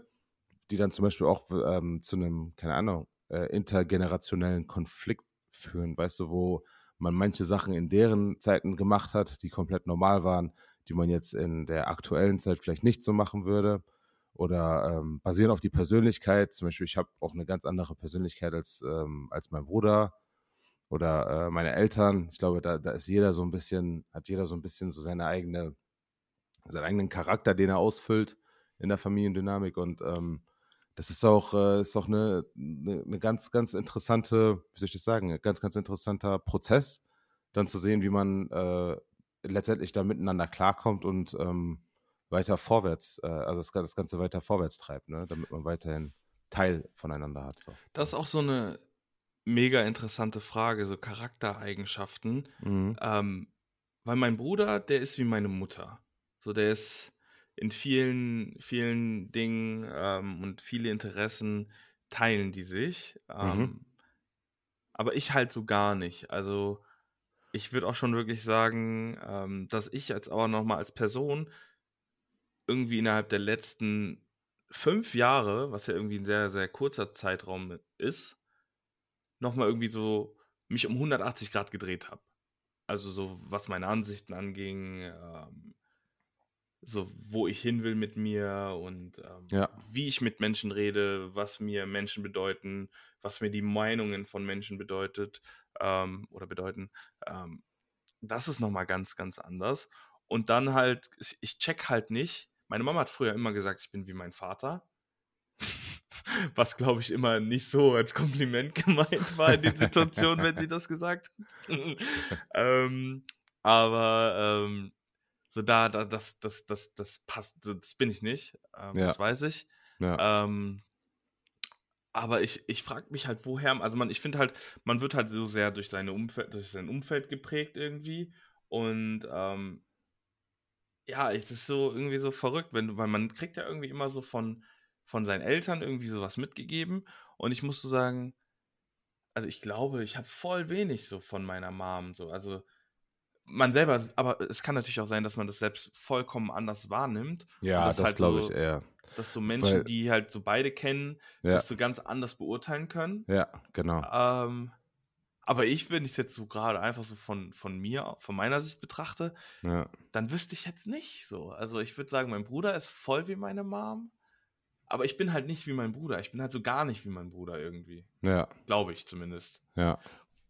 S2: die dann zum Beispiel auch ähm, zu einem, keine Ahnung, äh, intergenerationellen Konflikt führen, weißt du, wo man manche Sachen in deren Zeiten gemacht hat, die komplett normal waren, die man jetzt in der aktuellen Zeit vielleicht nicht so machen würde. Oder ähm, basieren auf die Persönlichkeit. Zum Beispiel, ich habe auch eine ganz andere Persönlichkeit als, ähm, als mein Bruder oder äh, meine Eltern. Ich glaube, da, da ist jeder so ein bisschen, hat jeder so ein bisschen so seine eigene, seinen eigenen Charakter, den er ausfüllt in der Familiendynamik. Und ähm, das ist auch, äh, ist auch eine, eine, eine, ganz, ganz interessante, wie soll ich das sagen, ein ganz, ganz interessanter Prozess, dann zu sehen, wie man äh, letztendlich da miteinander klarkommt und ähm, weiter vorwärts, äh, also das, das, Ganze weiter vorwärts treibt, ne? damit man weiterhin Teil voneinander hat. So.
S1: Das ist auch so eine mega interessante Frage, so Charaktereigenschaften. Mhm. Ähm, weil mein Bruder, der ist wie meine Mutter. So, der ist in vielen, vielen Dingen ähm, und viele Interessen teilen die sich. Ähm, mhm. Aber ich halt so gar nicht. Also ich würde auch schon wirklich sagen, ähm, dass ich jetzt aber nochmal als Person irgendwie innerhalb der letzten fünf Jahre, was ja irgendwie ein sehr, sehr kurzer Zeitraum ist, nochmal irgendwie so mich um 180 Grad gedreht habe. Also so, was meine Ansichten anging, ähm, so wo ich hin will mit mir und ähm, ja. wie ich mit Menschen rede, was mir Menschen bedeuten, was mir die Meinungen von Menschen bedeutet ähm, oder bedeuten. Ähm, das ist nochmal ganz, ganz anders. Und dann halt, ich check halt nicht. Meine Mama hat früher immer gesagt, ich bin wie mein Vater. *laughs* Was, glaube ich, immer nicht so als Kompliment gemeint war in den Situationen, wenn sie das gesagt hat. *laughs* ähm, aber ähm, so da, da, das, das, das, das passt, das bin ich nicht. Ähm, ja. Das weiß ich. Ja. Ähm, aber ich, ich frage mich halt, woher, also man, ich finde halt, man wird halt so sehr durch seine Umfeld, durch sein Umfeld geprägt irgendwie. Und ähm, ja, es ist so irgendwie so verrückt, wenn weil man kriegt ja irgendwie immer so von, von seinen Eltern irgendwie sowas mitgegeben. Und ich muss so sagen, also ich glaube, ich habe voll wenig so von meiner Mom. So. Also man selber, aber es kann natürlich auch sein, dass man das selbst vollkommen anders wahrnimmt.
S2: Ja, das,
S1: halt
S2: glaube
S1: so,
S2: ich eher.
S1: Dass so Menschen,
S2: Weil-
S1: die halt so beide kennen,
S2: Ja,
S1: das so ganz anders beurteilen können.
S2: ja, genau.
S1: Ähm, aber ich, wenn ich es jetzt so gerade einfach so von, von mir, von meiner Sicht betrachte,
S2: Ja,
S1: dann wüsste ich jetzt nicht so. Also ich würde sagen, mein Bruder ist voll wie meine Mom. Aber ich bin halt nicht wie mein Bruder. Ich bin halt so gar nicht wie mein Bruder irgendwie.
S2: ja,
S1: Glaube ich zumindest.
S2: ja.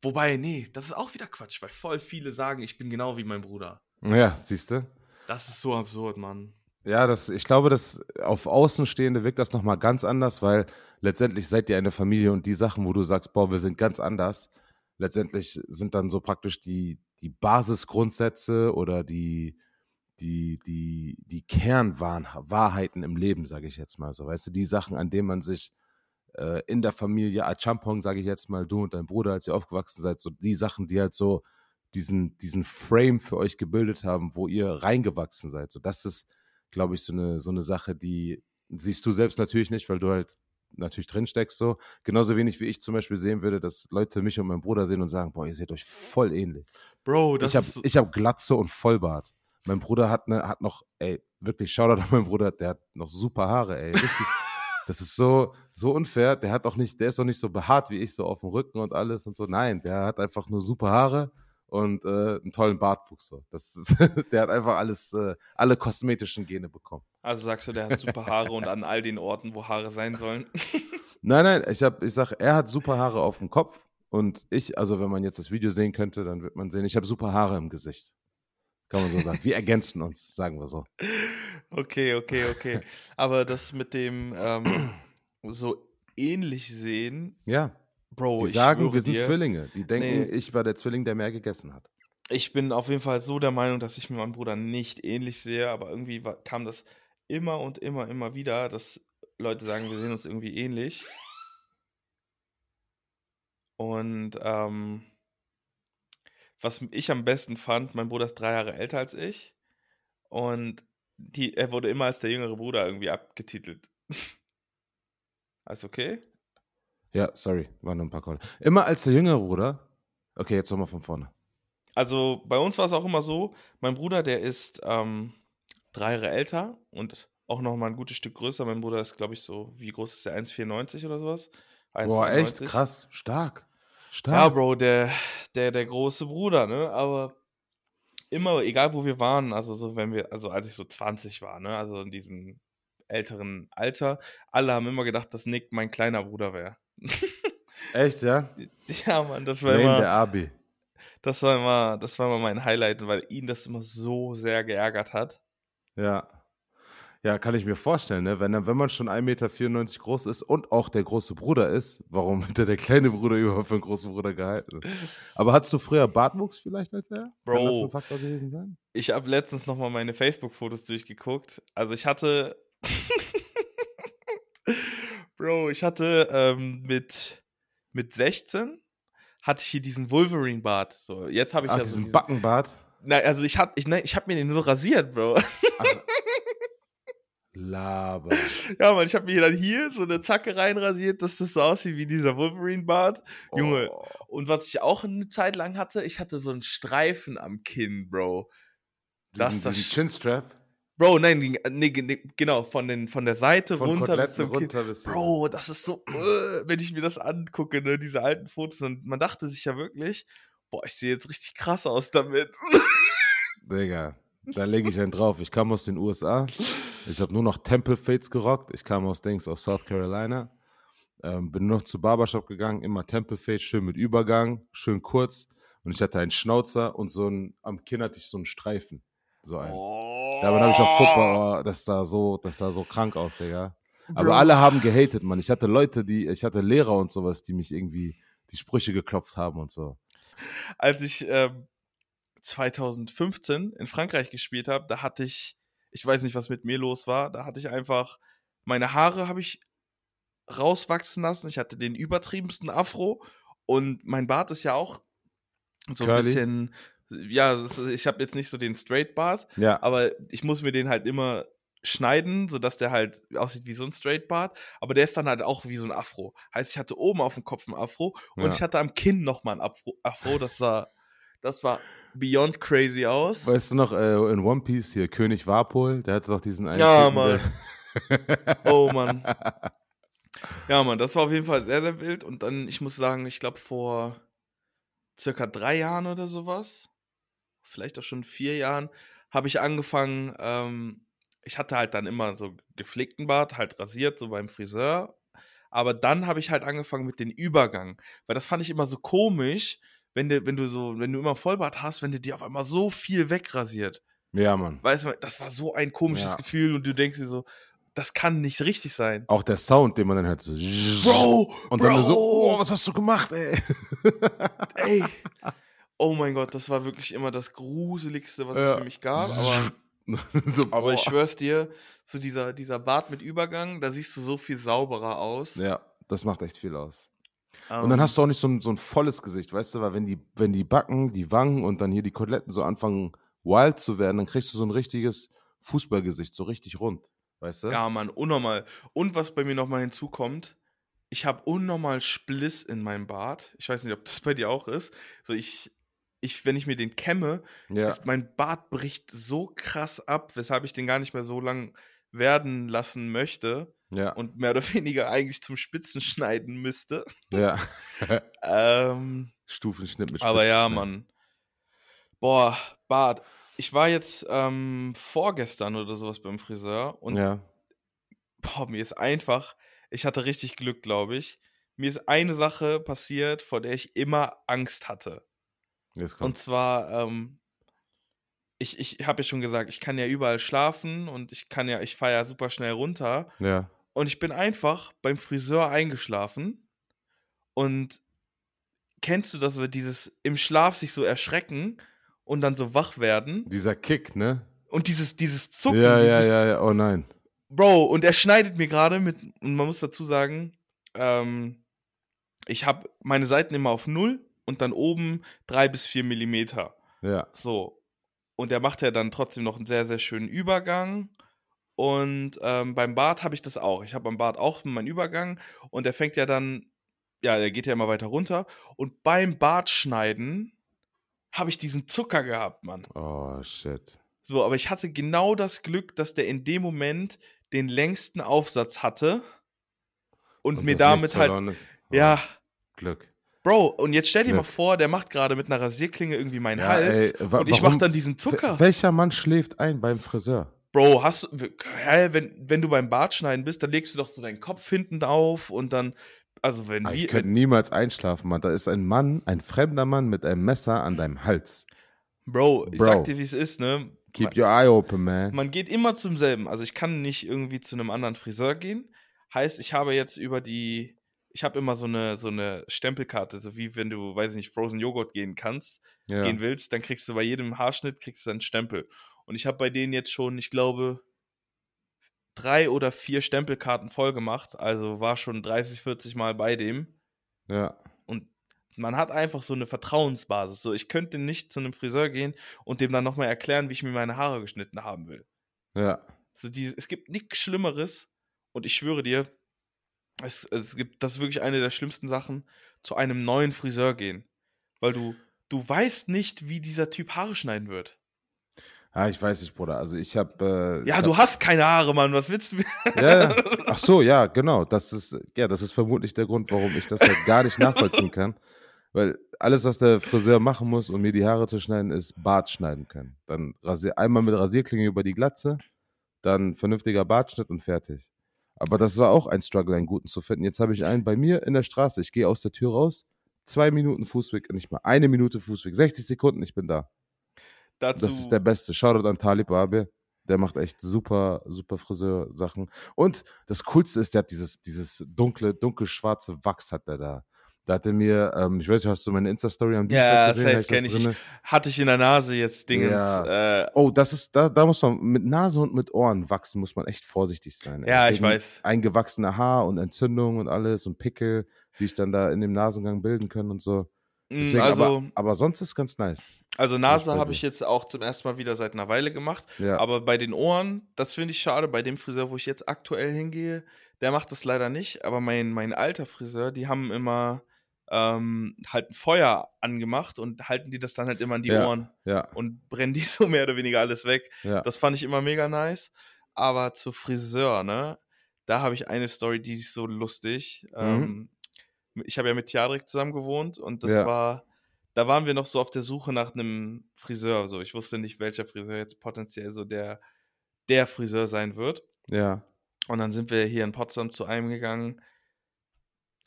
S1: Wobei, nee, das ist auch wieder Quatsch, weil voll viele sagen, ich bin genau wie mein Bruder.
S2: Ja, siehst du?
S1: Das ist so absurd, Mann.
S2: Ja, das, ich glaube, dass auf Außenstehende wirkt das nochmal ganz anders, weil letztendlich seid ihr eine Familie und die Sachen, wo du sagst, boah, wir sind ganz anders, letztendlich sind dann so praktisch die, die Basisgrundsätze oder die, die, die, die Kernwahrheiten im Leben, sage ich jetzt mal so. Weißt du, die Sachen, an denen man sich äh, in der Familie, als Champong, sage ich jetzt mal, du und dein Bruder, als ihr aufgewachsen seid, so die Sachen, die halt so diesen, diesen Frame für euch gebildet haben, wo ihr reingewachsen seid. So, das ist, glaube ich, so eine, so eine Sache, die siehst du selbst natürlich nicht, weil du halt natürlich drin steckst so. Genauso wenig wie ich zum Beispiel sehen würde, dass Leute mich und meinen Bruder sehen und sagen, boah, ihr seht euch voll ähnlich.
S1: Bro, das
S2: ich habe
S1: ist so,
S2: ich hab Glatze und Vollbart. Mein Bruder hat, ne, hat noch, ey, wirklich, Shoutout an meinen Bruder, der hat noch super Haare, ey. Richtig. Das ist so, so unfair. Der hat auch nicht, der ist doch nicht so behaart wie ich, so auf dem Rücken und alles und so. Nein, der hat einfach nur super Haare und äh, einen tollen Bartwuchs. So. Das ist, *laughs* der hat einfach alles, äh, alle kosmetischen Gene bekommen.
S1: also sagst du, der hat super Haare und an all den Orten, wo Haare sein sollen. *laughs*
S2: Nein, nein, ich, hab, ich sag, er hat super Haare auf dem Kopf und ich, also wenn man jetzt das Video sehen könnte, dann wird man sehen, ich habe super Haare im Gesicht. Kann man so sagen. Wir ergänzen uns, sagen wir so.
S1: Okay, okay, okay. Aber das mit dem ähm, so ähnlich sehen,
S2: Ja,
S1: Bro,
S2: die
S1: ich
S2: sagen, wir sind
S1: dir,
S2: Zwillinge. Die denken,
S1: Nee.
S2: ich war der Zwilling, der mehr gegessen hat.
S1: Ich bin auf jeden Fall so der Meinung, dass ich mit meinem Bruder nicht ähnlich sehe, aber irgendwie war, kam das immer und immer, immer wieder, dass Leute sagen, wir sehen uns irgendwie ähnlich. Und ähm, was ich am besten fand, mein Bruder ist drei Jahre älter als ich und die, er wurde immer als der jüngere Bruder irgendwie abgetitelt. *laughs* Alles okay?
S2: Ja, sorry, waren nur ein paar Call. Immer als der jüngere Bruder. Okay, jetzt nochmal von vorne.
S1: Also bei uns war es auch immer so, mein Bruder, der ist ähm, drei Jahre älter und auch noch mal ein gutes Stück größer. Mein Bruder ist, glaube ich, so, wie groß ist der? 1,94 oder sowas?
S2: Boah, echt
S1: 1,92.
S2: krass, stark. Stark.
S1: Ja, Bro, der, der, der große Bruder, ne? Aber immer, egal wo wir waren, also so, wenn wir, also als ich so 20 war, ne? Also in diesem älteren Alter, alle haben immer gedacht, dass Nick mein kleiner Bruder wäre. *laughs*
S2: Echt, ja?
S1: ja, Mann, das war
S2: Lane
S1: immer.
S2: der Abi.
S1: Das war immer, das war immer mein Highlight, weil ihn das immer so sehr geärgert hat.
S2: Ja. Ja, kann ich mir vorstellen, ne? Wenn, wenn man schon 1,94 Meter groß ist und auch der große Bruder ist, warum *laughs* wird der kleine Bruder überhaupt für einen großen Bruder gehalten? Aber hattest du früher Bartwuchs vielleicht als er? Kann das
S1: Bro.
S2: ein Faktor gewesen sein?
S1: Ich habe letztens noch mal meine Facebook-Fotos durchgeguckt. Also ich hatte, *laughs* Bro, ich hatte ähm, mit mit 16 hatte ich hier diesen Wolverine-Bart. So, jetzt habe ich
S2: Ach,
S1: ja so
S2: diesen
S1: diesen,
S2: Backenbart.
S1: Nein, also ich hab, ich, ne, ich hab mir den so rasiert, Bro.
S2: Ach, Laber. *laughs*
S1: ja, Mann, ich habe mir dann hier so eine Zacke reinrasiert, dass das so aussieht wie dieser Wolverine-Bart. Junge.
S2: Oh.
S1: Und was ich auch eine Zeit lang hatte, ich hatte so einen Streifen am Kinn, Bro. Das-
S2: Diesen,
S1: das-
S2: diesen Chinstrap.
S1: Bro, nein, die- nee, nee, genau, von, den, von der Seite
S2: Von
S1: runter bis zum Kinn.
S2: runter bis hier.
S1: Bro, das ist so, äh, wenn ich mir das angucke, ne, diese alten Fotos, und man dachte sich ja wirklich, boah, ich sehe jetzt richtig krass aus damit. *laughs*
S2: Digga, da lege ich einen drauf. Ich kam aus den USA. Ich habe nur noch Temple Fates gerockt. Ich kam aus Dings, aus South Carolina. Ähm, bin nur noch zu Barbershop gegangen, immer Temple Fade, schön mit Übergang, schön kurz. Und ich hatte einen Schnauzer und so ein, am Kinn hatte ich so einen Streifen. So einen.
S1: Oh.
S2: Damit habe ich auf Football, oh, das sah so, das sah so krank aus, Digga. Aber
S1: Bro.
S2: alle haben gehatet, Mann. Ich hatte Leute, die, ich hatte Lehrer und sowas, die mich irgendwie die Sprüche geklopft haben und so.
S1: Als ich ähm, 2015 in Frankreich gespielt habe, da hatte ich, ich weiß nicht, was mit mir los war, da hatte ich einfach, meine Haare habe ich rauswachsen lassen, ich hatte den übertriebensten Afro und mein Bart ist ja auch so ein
S2: Curly?
S1: bisschen, ja, ich habe jetzt nicht so den Straight Bart,
S2: Ja.
S1: aber ich muss mir den halt immer schneiden, sodass der halt aussieht wie so ein Straight Bart, aber der ist dann halt auch wie so ein Afro. Heißt, ich hatte oben auf dem Kopf ein Afro und
S2: Ja.
S1: ich hatte am Kinn nochmal ein Afro, Afro, das sah, das war beyond crazy aus.
S2: Weißt du noch, äh, in One Piece hier, König Warpol, der hatte doch diesen einen.
S1: Ja, Mann. *laughs* Oh Mann. *laughs* Ja, Mann, das war auf jeden Fall sehr, sehr wild. Und dann, ich muss sagen, ich glaube, vor circa drei Jahren oder sowas, vielleicht auch schon vier Jahren, habe ich angefangen, ähm, ich hatte halt dann immer so gepflegten Bart, halt rasiert, so beim Friseur. Aber dann habe ich halt angefangen mit dem Übergang. Weil das fand ich immer so komisch, wenn du, wenn du so, wenn du immer Vollbart hast, wenn du dir auf einmal so viel wegrasiert.
S2: Ja, Mann.
S1: Weißt du, das war so ein komisches
S2: Ja.
S1: Gefühl und du denkst dir so, das kann nicht richtig sein.
S2: Auch der Sound, den man dann hört, so.
S1: Bro!
S2: Und dann
S1: Bro,
S2: so, oh, was hast du gemacht, ey? *laughs*
S1: ey. Oh mein Gott, das war wirklich immer das Gruseligste, was
S2: Ja.
S1: es für mich gab. Aber, *laughs*
S2: so,
S1: aber ich schwör's dir, so dieser, dieser Bart mit Übergang, da siehst du so viel sauberer aus.
S2: Ja, das macht echt viel aus.
S1: Ähm,
S2: Und dann hast du auch nicht so ein, so ein volles Gesicht, weißt du, weil wenn die, wenn die Backen, die Wangen und dann hier die Koteletten so anfangen wild zu werden, dann kriegst du so ein richtiges Fußballgesicht, so richtig rund, weißt du?
S1: Ja, Mann, unnormal. Und was bei mir nochmal hinzukommt, ich habe unnormal Spliss in meinem Bart. Ich weiß nicht, ob das bei dir auch ist. So, ich, ich, wenn ich mir den kämme,
S2: Ja,
S1: mein Bart bricht so krass ab, weshalb ich den gar nicht mehr so lang werden lassen möchte
S2: ja,
S1: und mehr oder *laughs* weniger eigentlich zum Spitzen schneiden müsste.
S2: ja. *laughs*
S1: Ähm,
S2: Stufenschnitt mit
S1: aber ja. Mann. Boah, Bart. Ich war jetzt ähm, vorgestern oder sowas beim Friseur und
S2: ja,
S1: boah, mir ist einfach, ich hatte richtig Glück, glaube ich. Mir ist eine Sache passiert, vor der ich immer Angst hatte. Und zwar, ähm, ich, ich habe ja schon gesagt, ich kann ja überall schlafen und ich kann ja, ich fahre ja super schnell runter.
S2: Ja,
S1: Und ich bin einfach beim Friseur eingeschlafen. Und kennst du das, dieses im Schlaf sich so erschrecken und dann so wach werden?
S2: dieser Kick, ne?
S1: Und dieses, dieses Zucken,
S2: ja, ja,
S1: dieses,
S2: ja, ja, oh nein.
S1: Bro, und er schneidet mir gerade mit, und man muss dazu sagen, ähm, ich habe meine Seiten immer auf null und dann oben drei bis vier Millimeter.
S2: Ja,
S1: So. Und er macht ja dann trotzdem noch einen sehr, sehr schönen Übergang. Und ähm, beim Bart habe ich das auch. Ich habe beim Bart auch meinen Übergang und der fängt ja dann, ja, der geht ja immer weiter runter. Und beim Bartschneiden habe ich diesen Zucker gehabt, Mann.
S2: oh shit.
S1: So, aber ich hatte genau das Glück, dass der in dem Moment den längsten Aufsatz hatte und, mir
S2: das
S1: damit halt,
S2: ist. Oh,
S1: ja,
S2: Glück.
S1: Bro, und jetzt stell dir mal vor, der macht gerade mit einer Rasierklinge irgendwie meinen
S2: Ja,
S1: Hals
S2: ey,
S1: und ich mach dann diesen Zucker.
S2: Wel- Welcher Mann schläft ein beim Friseur?
S1: Bro, hast du, hä, wenn, wenn du beim Bartschneiden bist, dann legst du doch so deinen Kopf hinten auf und dann, also wenn
S2: Ah,
S1: wir,
S2: Ich könnte niemals einschlafen, Mann. Da ist ein Mann, ein fremder Mann mit einem Messer an deinem Hals.
S1: Bro, ich
S2: Bro.
S1: sag dir, wie es ist, ne?
S2: Keep your eye open, man.
S1: Man geht immer zum selben. Also ich kann nicht irgendwie zu einem anderen Friseur gehen. Heißt, ich habe jetzt über die, ich habe immer so eine, so eine Stempelkarte, so wie wenn du, weiß ich nicht, Frozen Joghurt gehen kannst,
S2: ja.
S1: gehen willst, dann kriegst du bei jedem Haarschnitt kriegst du einen Stempel. Und ich habe bei denen jetzt schon, ich glaube, drei oder vier Stempelkarten voll gemacht. Also war schon 30, 40 Mal bei dem.
S2: ja.
S1: Und man hat einfach so eine Vertrauensbasis. So, ich könnte nicht zu einem Friseur gehen und dem dann nochmal erklären, wie ich mir meine Haare geschnitten haben will.
S2: Ja.
S1: So die, es gibt nichts Schlimmeres und ich schwöre dir, es, es gibt, das ist wirklich eine der schlimmsten Sachen, zu einem neuen Friseur gehen. Weil du, du weißt nicht, wie dieser Typ Haare schneiden wird.
S2: Ah, ich weiß nicht, Bruder. Also ich habe. Äh,
S1: Ja,
S2: ich
S1: du hast keine Haare, Mann. Was willst du
S2: ja, ja. Ach so, ja, genau. Das ist, ja, das ist vermutlich der Grund, warum ich das halt gar nicht nachvollziehen kann. Weil alles, was der Friseur machen muss, um mir die Haare zu schneiden, ist Bart schneiden können. Dann rasier, einmal mit Rasierklinge über die Glatze, dann vernünftiger Bartschnitt und fertig. Aber das war auch ein Struggle, einen guten zu finden. Jetzt habe ich einen bei mir in der Straße. Ich gehe aus der Tür raus, zwei Minuten Fußweg, nicht mal eine Minute Fußweg, 60 Sekunden, ich bin da.
S1: Dazu,
S2: Das ist der Beste. Shoutout an Talib Abe. Der macht echt super, super Friseursachen. Und das Coolste ist, der hat dieses, dieses dunkle, dunkelschwarze Wachs hat der da. Da hat er mir, ähm, ich weiß nicht, hast du meine Insta-Story am
S1: Ja,
S2: Dienstag gesehen?
S1: safe
S2: Hab das
S1: kenn ich.
S2: drinne?
S1: hatte ich in der Nase jetzt Dingens. Äh,
S2: Oh, das ist, da, da muss man, mit Nase und mit Ohren wachsen, muss man echt vorsichtig sein.
S1: ja, ich weiß.
S2: Eingewachsene Haar und Entzündung und alles und Pickel, die sich dann da in dem Nasengang bilden können und so.
S1: Mm,
S2: Deswegen,
S1: also,
S2: aber, aber sonst ist ganz nice.
S1: also Nase habe ich jetzt auch zum ersten Mal wieder seit einer Weile gemacht.
S2: Ja.
S1: Aber bei den Ohren, das finde ich schade. Bei dem Friseur, wo ich jetzt aktuell hingehe, der macht das leider nicht. Aber mein, mein alter Friseur, die haben immer ähm, halt ein Feuer angemacht und halten die das dann halt immer an die
S2: Ja.
S1: Ohren
S2: ja,
S1: und brennen die *laughs* so mehr oder weniger alles weg.
S2: ja.
S1: Das fand ich immer mega nice. Aber zu Friseur, ne? Da habe ich eine Story, die ist so lustig. Ähm, ich habe ja mit Jadrik zusammen gewohnt und das war, da waren wir noch so auf der Suche nach einem Friseur. So, ich wusste nicht, welcher Friseur jetzt potenziell so der, der Friseur sein wird.
S2: ja.
S1: Und dann sind wir hier in Potsdam zu einem gegangen.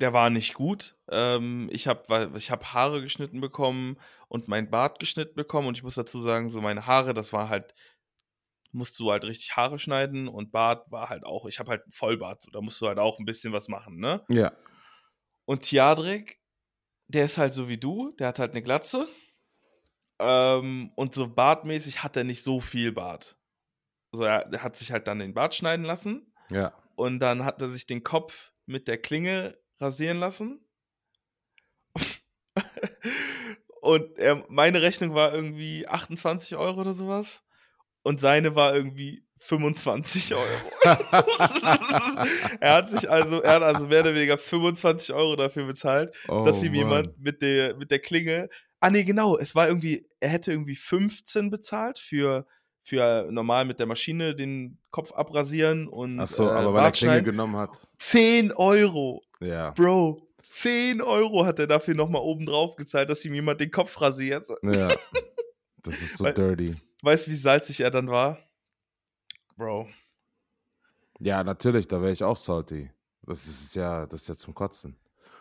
S1: Der war nicht gut. Ähm, ich habe ich hab Haare geschnitten bekommen und mein Bart geschnitten bekommen. Und ich muss dazu sagen, so meine Haare, das war halt, musst du halt richtig Haare schneiden und Bart war halt auch, ich habe halt einen Vollbart. Da musst du halt auch ein bisschen was machen, ne?
S2: Ja.
S1: Und Tiadrik, der ist halt so wie du, der hat halt eine Glatze. Ähm, und so bartmäßig hat er nicht so viel Bart. So, er, er hat sich halt dann den Bart schneiden lassen.
S2: Ja.
S1: Und dann hat er sich den Kopf mit der Klinge rasieren lassen. Und er, meine Rechnung war irgendwie 28 Euro oder sowas. Und seine war irgendwie 25 Euro. *laughs* er hat sich also, er hat also mehr oder weniger 25 Euro dafür bezahlt,
S2: Oh,
S1: dass ihm
S2: Mann.
S1: jemand mit der, mit der Klinge. Ah, nee, genau. Es war irgendwie, er hätte irgendwie 15 bezahlt für, für normal mit der Maschine den Kopf abrasieren und.
S2: Ach so,
S1: äh,
S2: aber weil er
S1: Bart
S2: Klinge
S1: schneiden.
S2: genommen hat.
S1: 10 Euro.
S2: Ja.
S1: Bro, 10 Euro hat er dafür nochmal oben drauf gezahlt, dass ihm jemand den Kopf rasiert.
S2: Ja. *laughs* Das ist so
S1: Weil-
S2: dirty.
S1: Weißt du, wie salzig er dann war? Bro.
S2: Ja, natürlich, da wäre ich auch salty. Das ist ja, das ist ja zum Kotzen.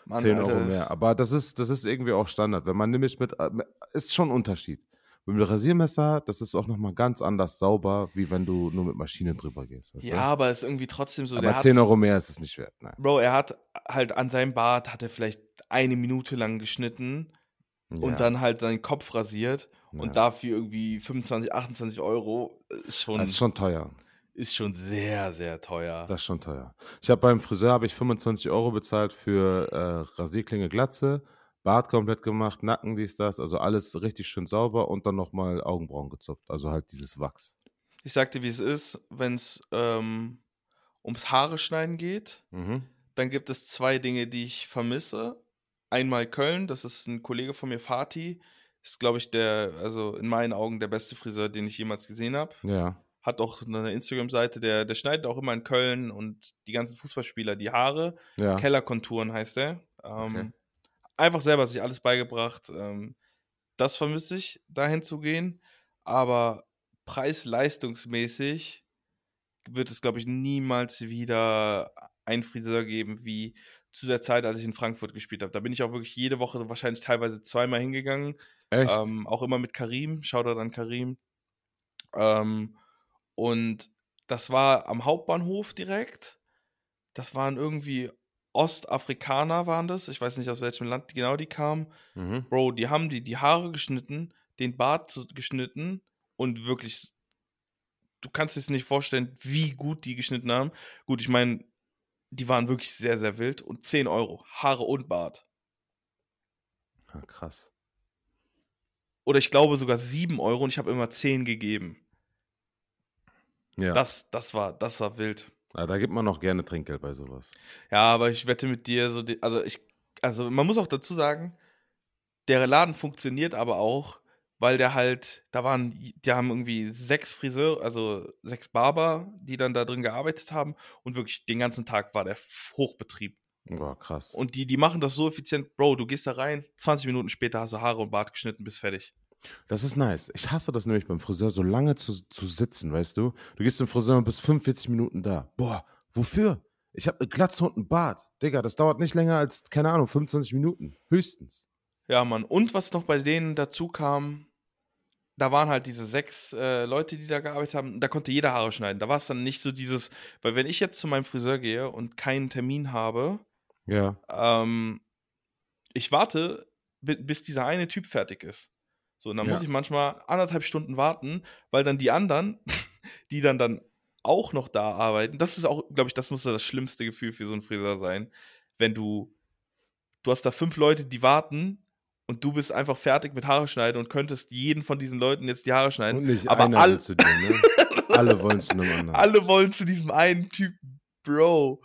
S1: Mann,
S2: 10 Euro
S1: Alter.
S2: mehr. Aber das ist, das ist irgendwie auch Standard. Wenn man nämlich mit, äh, ist schon ein Unterschied. Mit dem Rasiermesser, das ist auch nochmal ganz anders sauber, wie wenn du nur mit Maschine drüber gehst.
S1: Ja, aber es ist irgendwie trotzdem so.
S2: du?
S1: der
S2: aber
S1: hat,
S2: 10 Euro mehr ist es nicht wert. Nein.
S1: Bro, er hat halt an seinem Bart, hat er vielleicht eine Minute lang geschnitten
S2: Ja,
S1: und dann halt seinen Kopf rasiert
S2: ja.
S1: und dafür irgendwie 25, 28 Euro ist schon,
S2: Das ist schon teuer.
S1: ist schon sehr, sehr teuer.
S2: Das ist schon teuer. Ich habe beim Friseur habe ich 25 Euro bezahlt für äh, Rasierklinge Glatze, Bart komplett gemacht, Nacken, dies, das, also alles richtig schön sauber und dann nochmal Augenbrauen gezupft. Also halt dieses Wachs.
S1: Ich sag dir, wie es ist, wenn es ähm, ums Haare schneiden geht.
S2: Mhm.
S1: Dann gibt es zwei Dinge, die ich vermisse. Einmal Köln, das ist ein Kollege von mir, Fatih. Ist, glaube ich, der, also in meinen Augen der beste Friseur, den ich jemals gesehen habe.
S2: Ja.
S1: Hat auch eine Instagram-Seite, der, der schneidet auch immer in Köln und die ganzen Fußballspieler die Haare.
S2: Ja.
S1: Kellerkonturen heißt der. Ähm,
S2: Okay.
S1: Einfach selber sich alles beigebracht. Ähm, das vermisse ich, dahin zu gehen. Aber preis-leistungsmäßig wird es, glaube ich, niemals wieder einen Friseur geben wie zu der Zeit, als ich in Frankfurt gespielt habe. Da bin ich auch wirklich jede Woche wahrscheinlich teilweise zweimal hingegangen.
S2: Echt?
S1: Ähm, auch immer mit Karim. Shoutout an Karim. Ähm, und das war am Hauptbahnhof direkt. Das waren irgendwie Ostafrikaner, waren das. Ich weiß nicht, aus welchem Land genau die kamen.
S2: mhm.
S1: Bro, die haben die, die Haare geschnitten, den Bart geschnitten und wirklich, du kannst dir nicht vorstellen, wie gut die geschnitten haben. Gut, ich meine, die waren wirklich sehr, sehr wild und 10 Euro, Haare und Bart.
S2: ja, krass.
S1: Oder ich glaube sogar 7 Euro und ich habe immer 10 gegeben.
S2: Ja.
S1: Das, das, war, das war wild.
S2: Ja, da gibt man noch gerne Trinkgeld bei sowas.
S1: Ja, aber ich wette mit dir, so die, also ich, also man muss auch dazu sagen, der Laden funktioniert aber auch, weil der halt, da waren, die haben irgendwie sechs Friseure, also sechs Barber, die dann da drin gearbeitet haben und wirklich den ganzen Tag war der Hochbetrieb.
S2: Boah, krass.
S1: Und die, die machen das so effizient, Bro, du gehst da rein, 20 Minuten später hast du Haare und Bart geschnitten, bist fertig.
S2: Das ist nice. Ich hasse das nämlich beim Friseur, so lange zu, zu sitzen, weißt du? Du gehst zum Friseur und bist 45 Minuten da. Boah, wofür? Ich habe eine Glatze und einen Bart. Digga, das dauert nicht länger als, keine Ahnung, 25 Minuten. Höchstens.
S1: Ja, Mann. Und was noch bei denen dazu kam, da waren halt diese sechs äh, Leute, die da gearbeitet haben, da konnte jeder Haare schneiden. Da war es dann nicht so dieses, weil wenn ich jetzt zu meinem Friseur gehe und keinen Termin habe,
S2: Ja.
S1: ähm, ich warte, bi- bis dieser eine Typ fertig ist. So, und dann
S2: Ja.
S1: muss ich manchmal anderthalb Stunden warten, weil dann die anderen, *laughs* die dann dann auch noch da arbeiten, das ist auch, glaube ich, das muss das schlimmste Gefühl für so einen Friseur sein, wenn du, du hast da fünf Leute, die warten und du bist einfach fertig mit Haare schneiden und könntest jeden von diesen Leuten jetzt die Haare schneiden.
S2: Und nicht
S1: aber
S2: einer
S1: all-
S2: zu dir, ne? *laughs* Alle wollen zu einem anderen.
S1: Alle wollen zu diesem einen Typen, Bro.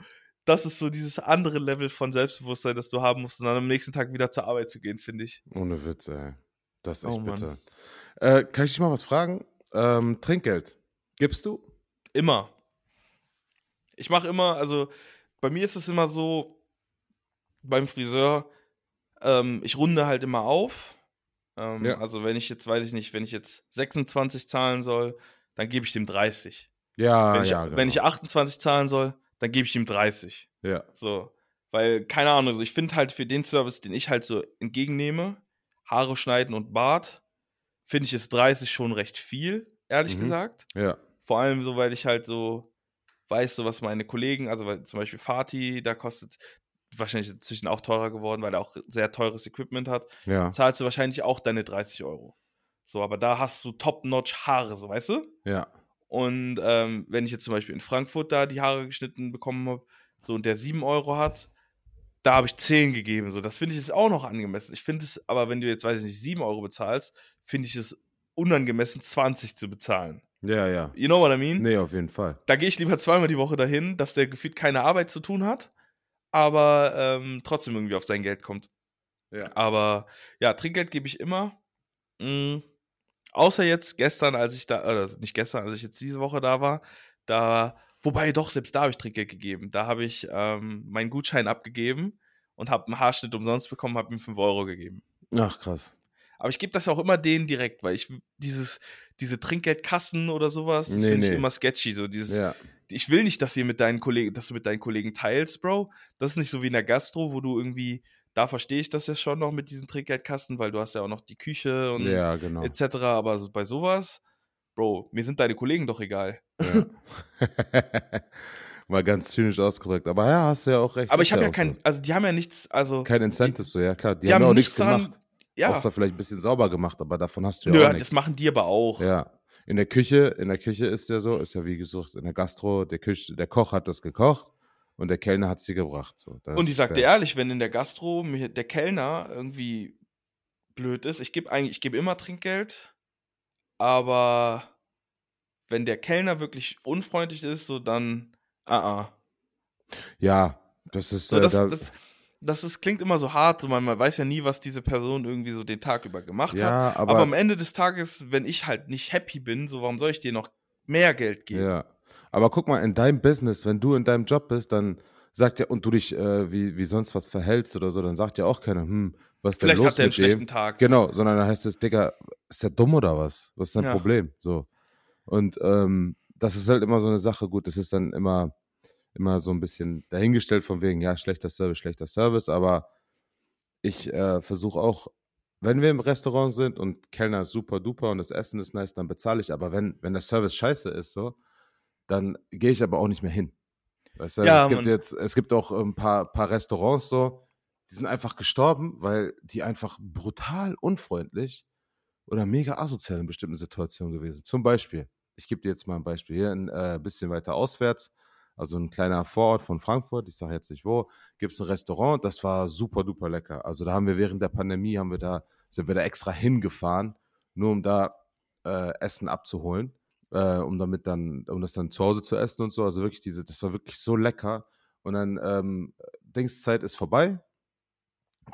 S1: Das ist so dieses andere Level von Selbstbewusstsein, das du haben musst, und dann am nächsten Tag wieder zur Arbeit zu gehen, finde ich.
S2: Ohne Witz, ey. Das ist echt
S1: Oh,
S2: bitter. Äh, kann ich dich mal was fragen? Ähm, Trinkgeld. Gibst du?
S1: Immer. Ich mache immer, also bei mir ist es immer so, beim Friseur, ähm, ich runde halt immer auf. Ähm,
S2: Ja.
S1: Also wenn ich jetzt, weiß ich nicht, wenn ich jetzt 26 zahlen soll, dann gebe ich dem 30.
S2: Ja,
S1: wenn, ich,
S2: ja, genau.
S1: wenn ich 28 zahlen soll, dann gebe ich ihm 30.
S2: ja.
S1: So. Weil, keine Ahnung, ich finde halt für den Service, den ich halt so entgegennehme, Haare schneiden und Bart, finde ich ist 30 schon recht viel, ehrlich
S2: Mhm.
S1: gesagt.
S2: Ja.
S1: Vor allem so, weil ich halt so weiß, so was meine Kollegen, also weil zum Beispiel Fatih, da kostet wahrscheinlich inzwischen auch teurer geworden, weil er auch sehr teures Equipment hat,
S2: Ja.
S1: zahlst du wahrscheinlich auch deine 30 Euro. So, aber da hast du top-notch Haare, so weißt du?
S2: Ja.
S1: Und ähm, wenn ich jetzt zum Beispiel in Frankfurt da die Haare geschnitten bekommen habe, so und der 7 Euro hat, da habe ich 10 gegeben. So, das finde ich ist auch noch angemessen. Ich finde es, aber wenn du jetzt, weiß ich nicht, 7 Euro bezahlst, finde ich es unangemessen, 20 zu bezahlen.
S2: Ja, ja.
S1: You know what I mean?
S2: Nee, auf jeden Fall.
S1: Da gehe ich lieber zweimal die Woche dahin, dass der gefühlt keine Arbeit zu tun hat, aber ähm, trotzdem irgendwie auf sein Geld kommt.
S2: Ja.
S1: Aber ja, Trinkgeld gebe ich immer. Mm, außer jetzt gestern, als ich da, äh, nicht gestern, als ich jetzt diese Woche da war, da, wobei doch, selbst da habe ich Trinkgeld gegeben. Da habe ich ähm, meinen Gutschein abgegeben und habe einen Haarschnitt umsonst bekommen, habe ihm 5 Euro gegeben.
S2: Ach, krass.
S1: Aber ich gebe das auch immer denen direkt, weil ich dieses, diese Trinkgeldkassen oder sowas, das
S2: Nee,
S1: finde ich
S2: nee.
S1: immer sketchy. So dieses,
S2: Ja.
S1: ich will nicht, dass ihr mit deinen Kollegen, dass du mit deinen Kollegen teilst, Bro. Das ist nicht so wie in der Gastro, wo du irgendwie, da verstehe ich das ja schon noch mit diesen Trinkgeldkasten, weil du hast ja auch noch die Küche und
S2: Ja, genau.
S1: etc. Aber so, bei sowas, Bro, mir sind deine Kollegen doch egal.
S2: Ja. *laughs* Mal ganz zynisch ausgedrückt. Aber ja, hast du ja auch recht.
S1: Aber ich habe ja kein,
S2: So.
S1: also die haben ja nichts, also
S2: Kein Incentive, so, ja klar. Die,
S1: die
S2: haben ja
S1: haben
S2: auch nichts gemacht.
S1: ja,
S2: Außer vielleicht ein bisschen sauber gemacht, aber davon hast du ja
S1: nö,
S2: auch
S1: das
S2: nichts.
S1: machen die aber auch.
S2: Ja. In der Küche, in der Küche ist ja so, ist ja wie gesagt, in der Gastro, der, Küche, der Koch hat das gekocht und der Kellner hat sie gebracht. So, das
S1: Und ich
S2: ist
S1: sag dir
S2: fair.
S1: ehrlich, wenn in der Gastro der Kellner irgendwie blöd ist, ich gebe eigentlich, ich gebe immer Trinkgeld, aber wenn der Kellner wirklich unfreundlich ist, so dann, ah, ah.
S2: Ja, das ist,
S1: So,
S2: äh,
S1: das,
S2: da,
S1: das, das ist, klingt immer so hart, so man, man weiß ja nie, was diese Person irgendwie so den Tag über gemacht hat.
S2: ja,
S1: Aber,
S2: aber,
S1: am Ende des Tages, wenn ich halt nicht happy bin, so warum soll ich dir noch mehr Geld geben?
S2: ja. Aber guck mal, in deinem Business, wenn du in deinem Job bist, dann sagt ja, und du dich äh, wie, wie sonst was verhältst oder so, dann sagt ja auch keiner, hm, was ist denn
S1: Vielleicht
S2: los
S1: hat er einen
S2: dem?
S1: schlechten Tag.
S2: Genau, sondern dann heißt es, Digga, ist der dumm oder was? Was ist dein
S1: Ja.
S2: Problem? So. Und ähm, das ist halt immer so eine Sache, gut, das ist dann immer, immer so ein bisschen dahingestellt von wegen, ja, schlechter Service, schlechter Service, aber ich äh, versuche auch, wenn wir im Restaurant sind und Kellner ist super duper und das Essen ist nice, dann bezahle ich, aber wenn, wenn der Service scheiße ist, so, dann gehe ich aber auch nicht mehr hin. Weißt du,
S1: Ja,
S2: es gibt jetzt, es gibt auch ein paar, paar Restaurants so, die sind einfach gestorben, weil die einfach brutal unfreundlich oder mega asozial in bestimmten Situationen gewesen. Zum Beispiel, ich gebe dir jetzt mal ein Beispiel hier, ein äh, bisschen weiter auswärts, also ein kleiner Vorort von Frankfurt, ich sage jetzt nicht wo, gibt es ein Restaurant, das war super duper lecker. Also da haben wir während der Pandemie, haben wir da, sind wir da extra hingefahren, nur um da äh, Essen abzuholen, äh, um damit dann, um das dann zu Hause zu essen und so. Also wirklich diese, das war wirklich so lecker. Und dann, ähm, Dingszeit ist vorbei,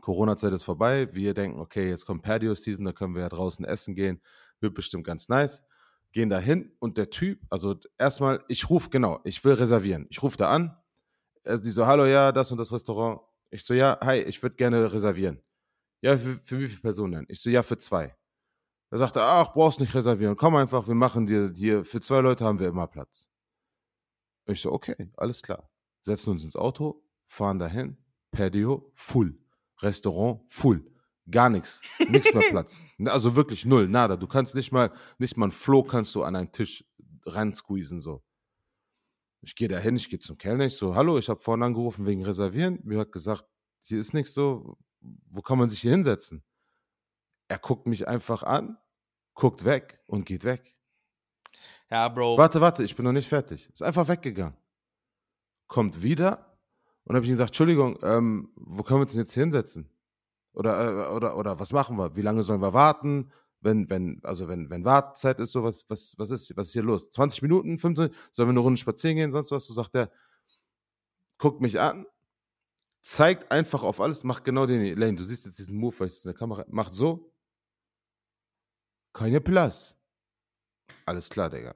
S2: Corona-Zeit ist vorbei. Wir denken, okay, jetzt kommt Patio-Season, da können wir ja draußen essen gehen. Wird bestimmt ganz nice. Gehen da hin und der Typ, also erstmal, ich rufe, genau, ich will reservieren. Ich rufe da an. Also die so, hallo, ja, das und das Restaurant. Ich so, ja, hi, ich würde gerne reservieren. Ja, für, für wie viele Personen denn? Ich so, ja, für zwei. Da sagt er, ach, brauchst nicht reservieren. Komm einfach, wir machen dir hier, für zwei Leute haben wir immer Platz. Ich so, okay, alles klar. Setzen uns ins Auto, fahren dahin, Patio, full. Restaurant, full. Gar nichts. Nichts mehr *laughs* Platz. Also wirklich null, nada. Du kannst nicht mal, nicht mal ein Floh kannst du an einen Tisch ransqueezen, so. Ich gehe da hin, ich gehe zum Kellner, ich so, hallo, ich habe vorhin angerufen wegen Reservieren. Mir hat gesagt, hier ist nichts so, wo kann man sich hier hinsetzen? Er guckt mich einfach an, guckt weg und geht weg.
S1: Ja, Bro.
S2: Warte, warte, ich bin noch nicht fertig. Ist einfach weggegangen. Kommt wieder und habe ich ihm gesagt, Entschuldigung, ähm, wo können wir uns denn jetzt hinsetzen? Oder, äh, oder, oder was machen wir? Wie lange sollen wir warten? Wenn, wenn, also wenn, wenn Wartezeit ist, so was, was, was ist, was ist hier los? 20 Minuten, 15, sollen wir eine Runde spazieren gehen, sonst was? So sagt er, guckt mich an, zeigt einfach auf alles, macht genau den, Lane, du siehst jetzt diesen Move, weil es in der Kamera, macht so, keine Plus. Alles klar, Digga.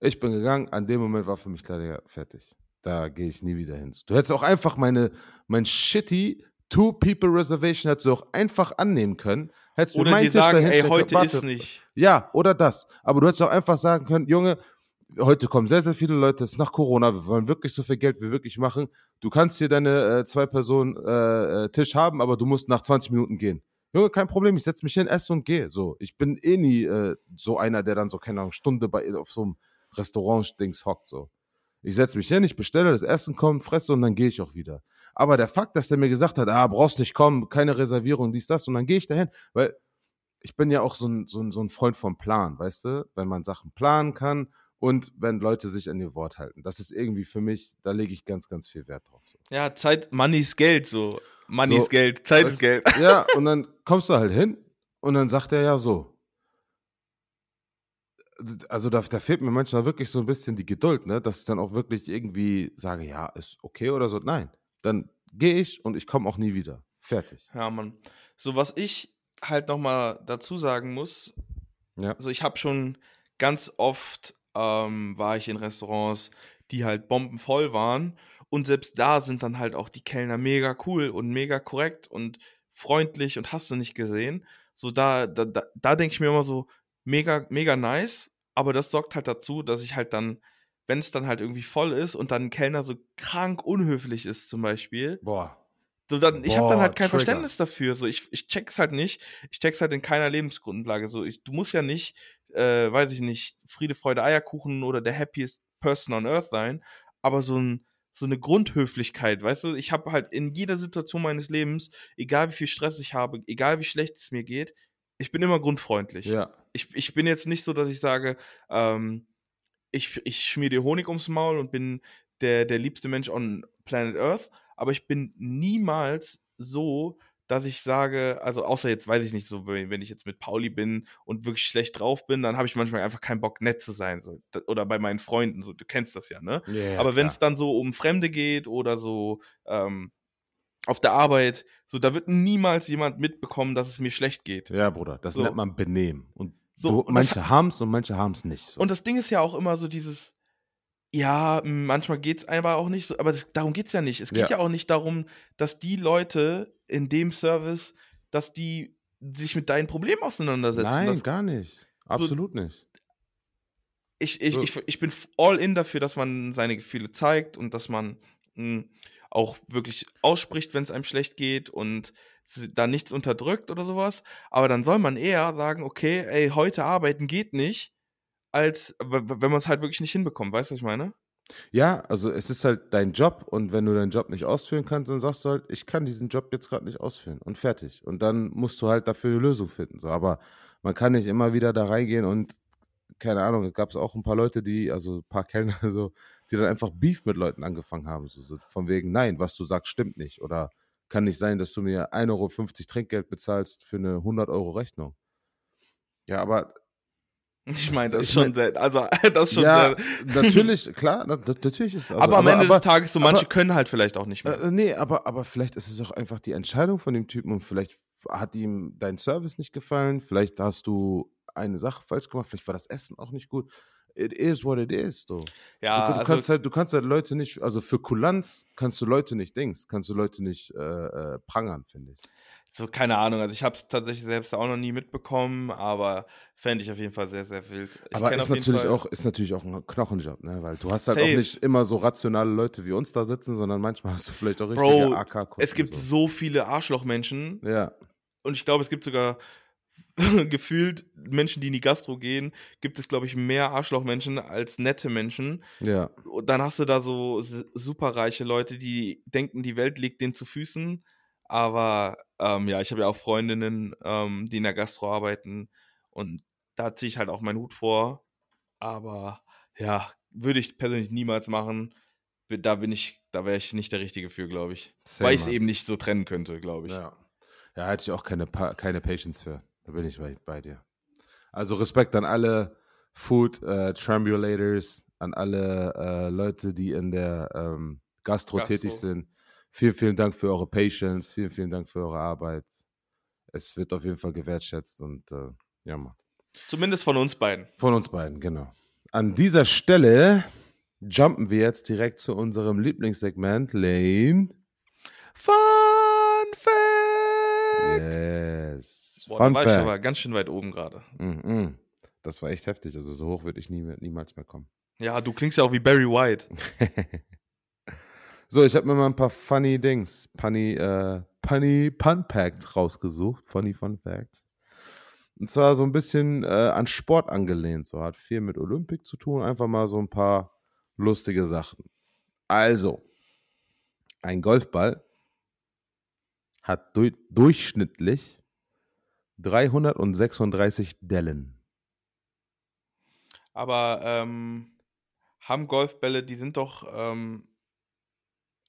S2: Ich bin gegangen, an dem Moment war für mich klar, Digga, fertig. Da gehe ich nie wieder hin. Du hättest auch einfach meine, mein shitty Two-People-Reservation hättest du auch einfach annehmen können. Hättest
S1: oder dir sagen, ey, heute können, ist nicht.
S2: Ja, oder das. Aber du hättest auch einfach sagen können, Junge, heute kommen sehr, sehr viele Leute, es ist nach Corona, wir wollen wirklich so viel Geld wie wir wirklich machen. Du kannst hier deine äh, zwei Personen äh, äh Tisch haben, aber du musst nach 20 Minuten gehen. Junge, kein Problem, ich setze mich hin, esse und gehe. So, ich bin eh nie äh, so einer, der dann so, keine Ahnung, Stunde bei, auf so einem Restaurant-Dings hockt. So. Ich setze mich hin, ich bestelle, das Essen kommt, fresse und dann gehe ich auch wieder. Aber der Fakt, dass der mir gesagt hat, ah, brauchst nicht kommen, keine Reservierung, dies, das, und dann gehe ich dahin, weil ich bin ja auch so ein, so, ein, so ein Freund vom Plan, weißt du? Wenn man Sachen planen kann und wenn Leute sich an ihr Wort halten. Das ist irgendwie für mich, da lege ich ganz, ganz viel Wert drauf. So.
S1: Ja, Zeit, Money ist Geld, so. Money so, ist Geld, Zeit ist Geld.
S2: Ja, *laughs* und dann kommst du halt hin und dann sagt er ja so. Also da, da fehlt mir manchmal wirklich so ein bisschen die Geduld, ne? dass ich dann auch wirklich irgendwie sage, ja, ist okay oder so. Nein, dann gehe ich und ich komme auch nie wieder. Fertig.
S1: Ja, Mann. So, was ich halt nochmal dazu sagen muss, ja. also ich habe schon ganz oft ähm, war ich in Restaurants, die halt bombenvoll waren. Und selbst da sind dann halt auch die Kellner mega cool und mega korrekt und freundlich und hast du nicht gesehen. So, da, da, da, da denke ich mir immer so, mega, mega nice. Aber das sorgt halt dazu, dass ich halt dann, wenn es dann halt irgendwie voll ist und dann ein Kellner so krank unhöflich ist, zum Beispiel.
S2: Boah.
S1: So, dann, ich habe dann halt kein Trigger. Verständnis dafür. So, ich, ich check's halt nicht. Ich check's halt in keiner Lebensgrundlage. So, ich, du musst ja nicht äh, weiß ich nicht, Friede, Freude, Eierkuchen oder der happiest person on earth sein, aber so ein so eine Grundhöflichkeit, weißt du? Ich habe halt in jeder Situation meines Lebens, egal wie viel Stress ich habe, egal wie schlecht es mir geht, ich bin immer grundfreundlich.
S2: Ja.
S1: Ich, ich bin jetzt nicht so, dass ich sage, ähm, ich, ich schmier dir Honig ums Maul und bin der, der liebste Mensch on Planet Earth, aber ich bin niemals so, dass ich sage, also außer jetzt weiß ich nicht, so wenn ich jetzt mit Pauli bin und wirklich schlecht drauf bin, dann habe ich manchmal einfach keinen Bock, nett zu sein. So. Oder bei meinen Freunden, so, du kennst das ja, ne? Yeah, Aber wenn es dann so um Fremde geht oder so ähm, auf der Arbeit, so da wird niemals jemand mitbekommen, dass es mir schlecht geht.
S2: Ja, Bruder, das so. nennt man Benehmen. Und, so, du, manche haben es und manche haben es nicht.
S1: So. Und das Ding ist ja auch immer so dieses, ja, manchmal geht es einfach auch nicht so, aber das, darum geht es ja nicht. Es geht ja. ja. auch nicht darum, dass die Leute in dem Service, dass die sich mit deinen Problemen auseinandersetzen.
S2: Nein,
S1: das,
S2: gar nicht. Absolut so, nicht.
S1: Ich, ich, so. ich, ich bin all in dafür, dass man seine Gefühle zeigt und dass man mh, auch wirklich ausspricht, wenn es einem schlecht geht und da nichts unterdrückt oder sowas. Aber dann soll man eher sagen, okay, ey, heute arbeiten geht nicht als wenn man es halt wirklich nicht hinbekommt. Weißt du, was ich meine?
S2: Ja, also es ist halt dein Job und wenn du deinen Job nicht ausführen kannst, dann sagst du halt, ich kann diesen Job jetzt gerade nicht ausführen und fertig. Und dann musst du halt dafür eine Lösung finden. So, aber man kann nicht immer wieder da reingehen und keine Ahnung, es gab auch ein paar Leute, die, also ein paar Kellner, *laughs* so, die dann einfach Beef mit Leuten angefangen haben. So, so von wegen, nein, was du sagst, stimmt nicht. Oder kann nicht sein, dass du mir 1,50 Euro Trinkgeld bezahlst für eine 100 Euro Rechnung. Ja, aber *laughs*
S1: ich meine, *laughs* das ist schon sehr, also *laughs* das ist schon
S2: ja, natürlich, klar, natürlich ist
S1: also, aber am Ende aber, des Tages so manche aber, können halt vielleicht auch nicht mehr.
S2: Äh, nee, aber aber vielleicht ist es auch einfach die Entscheidung von dem Typen und vielleicht hat ihm dein Service nicht gefallen, vielleicht hast du eine Sache falsch gemacht, vielleicht war das Essen auch nicht gut. It is what it is, so.
S1: Ja,
S2: du, du
S1: also,
S2: kannst halt, du kannst halt Leute nicht, also für Kulanz kannst du Leute nicht Dings, kannst du Leute nicht äh, äh, prangern, finde ich.
S1: So, keine Ahnung. Also ich habe es tatsächlich selbst auch noch nie mitbekommen, aber fände ich auf jeden Fall sehr, sehr wild. Ich
S2: aber ist natürlich, auch, ist natürlich auch ein Knochenjob, ne? Weil du hast halt Safe. auch nicht immer so rationale Leute wie uns da sitzen, sondern manchmal *laughs* hast du vielleicht auch richtige ak
S1: Es gibt so. so viele Arschlochmenschen.
S2: Ja.
S1: Und ich glaube, es gibt sogar *laughs* gefühlt Menschen, die in die Gastro gehen, gibt es, glaube ich, mehr Arschlochmenschen als nette Menschen.
S2: Ja.
S1: Und dann hast du da so superreiche Leute, die denken, die Welt liegt denen zu Füßen aber ähm, ja, ich habe ja auch Freundinnen, ähm, die in der Gastro arbeiten und da ziehe ich halt auch meinen Hut vor. Aber ja, würde ich persönlich niemals machen. Da bin ich, da wäre ich nicht der Richtige für, glaube ich. Same, Weil ich es eben nicht so trennen könnte, glaube ich.
S2: Ja. Ja, hatte ich auch keine, Pa- keine Patience für. Da bin ich bei, bei dir. Also Respekt an alle Food äh, Trambulators, an alle äh, Leute, die in der ähm, Gastro,
S1: Gastro.
S2: tätig sind. Vielen, vielen Dank für eure Patience. Vielen, vielen Dank für eure Arbeit. Es wird auf jeden Fall gewertschätzt und äh, ja, Mann.
S1: Zumindest von uns beiden.
S2: Von uns beiden, genau. An dieser Stelle jumpen wir jetzt direkt zu unserem Lieblingssegment, Lane.
S1: Fun Fact!
S2: Yes.
S1: Boah,
S2: Fun
S1: da war ich
S2: Fact.
S1: aber ganz schön weit oben gerade.
S2: Mhm. Das war echt heftig. Also so hoch würde ich nie, niemals mehr kommen.
S1: Ja, du klingst ja auch wie Barry White. *laughs*
S2: so, ich habe mir mal ein paar funny Dings, funny, äh, funny Fun Facts rausgesucht. Funny Fun Facts. Und zwar so ein bisschen äh, an Sport angelehnt. So hat viel mit Olympik zu tun. Einfach mal so ein paar lustige Sachen. Also, ein Golfball hat du durchschnittlich 336 Dellen.
S1: Aber ähm, haben Golfbälle, die sind doch, ähm,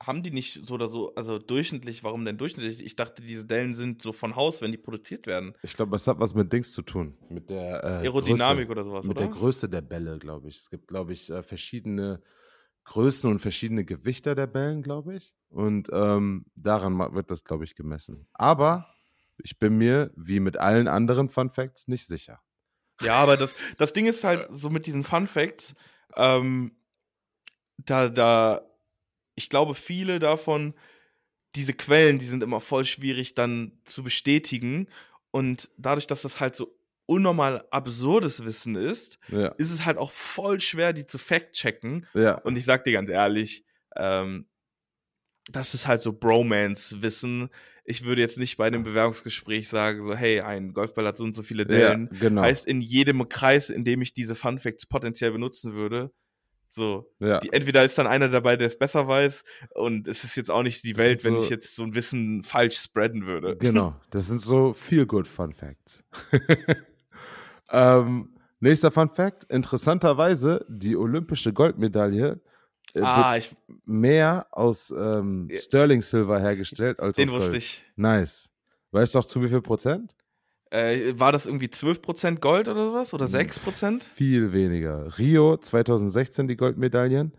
S1: haben die nicht so oder so, also durchschnittlich, warum denn durchschnittlich? Ich dachte, diese Dellen sind so von Haus, wenn die produziert werden.
S2: Ich glaube, das hat was mit Dings zu tun. Mit der äh,
S1: Aerodynamik
S2: Größe,
S1: oder sowas,
S2: Mit
S1: oder?
S2: der Größe der Bälle, glaube ich. Es gibt, glaube ich, äh, verschiedene Größen und verschiedene Gewichter der Bällen, glaube ich. Und ähm, daran wird das, glaube ich, gemessen. Aber ich bin mir, wie mit allen anderen Fun Facts, nicht sicher.
S1: Ja, aber das, das Ding ist halt so mit diesen Fun Facts, ähm, da, da, ich glaube, viele davon, diese Quellen, die sind immer voll schwierig dann zu bestätigen. Und dadurch, dass das halt so unnormal absurdes Wissen ist,
S2: Ja.
S1: ist es halt auch voll schwer, die zu fact-checken.
S2: Ja.
S1: Und ich sag dir ganz ehrlich, ähm, das ist halt so Bromance-Wissen. Ich würde jetzt nicht bei einem Bewerbungsgespräch sagen, so, hey, ein Golfball hat so und so viele Dellen.
S2: ja, genau.
S1: Heißt, in jedem Kreis, in dem ich diese Fun Facts potenziell benutzen würde, so,
S2: ja.
S1: die, entweder ist dann einer dabei, der es besser weiß, und es ist jetzt auch nicht die
S2: Das
S1: Welt, wenn
S2: so-
S1: ich jetzt so ein Wissen falsch spreaden würde. *laughs*
S2: Genau, das sind so feel good Fun Facts. *laughs* ähm, nächster Fun Fact: Interessanterweise, die olympische Goldmedaille
S1: ah,
S2: wird
S1: ich,
S2: mehr aus ähm,
S1: Ja.
S2: Sterling Silver hergestellt als
S1: den
S2: aus
S1: wusste
S2: Gold.
S1: ich.
S2: Nice. Weißt du auch zu wie viel Prozent?
S1: Äh, war das irgendwie 12% Gold oder sowas? Oder 6%?
S2: Viel weniger. Rio 2016 die Goldmedaillen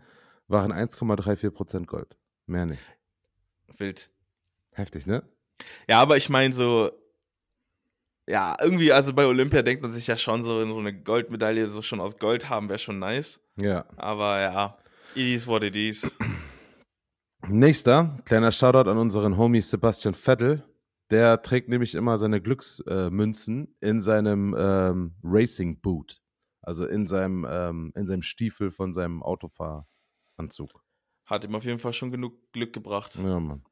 S2: waren 1,34 Prozent Gold. Mehr nicht.
S1: Wild.
S2: Heftig, ne?
S1: Ja, aber ich meine so, ja, irgendwie, also bei Olympia denkt man sich ja schon so, so eine Goldmedaille so schon aus Gold haben, wäre schon nice.
S2: Ja.
S1: Aber ja, it is what it is.
S2: Nächster, kleiner Shoutout an unseren Homie Sebastian Vettel. Der trägt nämlich immer seine Glücksmünzen äh, in seinem ähm, Racing Boot. Also in seinem, ähm, in seinem Stiefel von seinem Autofahranzug.
S1: Hat ihm auf jeden Fall schon genug Glück gebracht.
S2: Ja, Mann.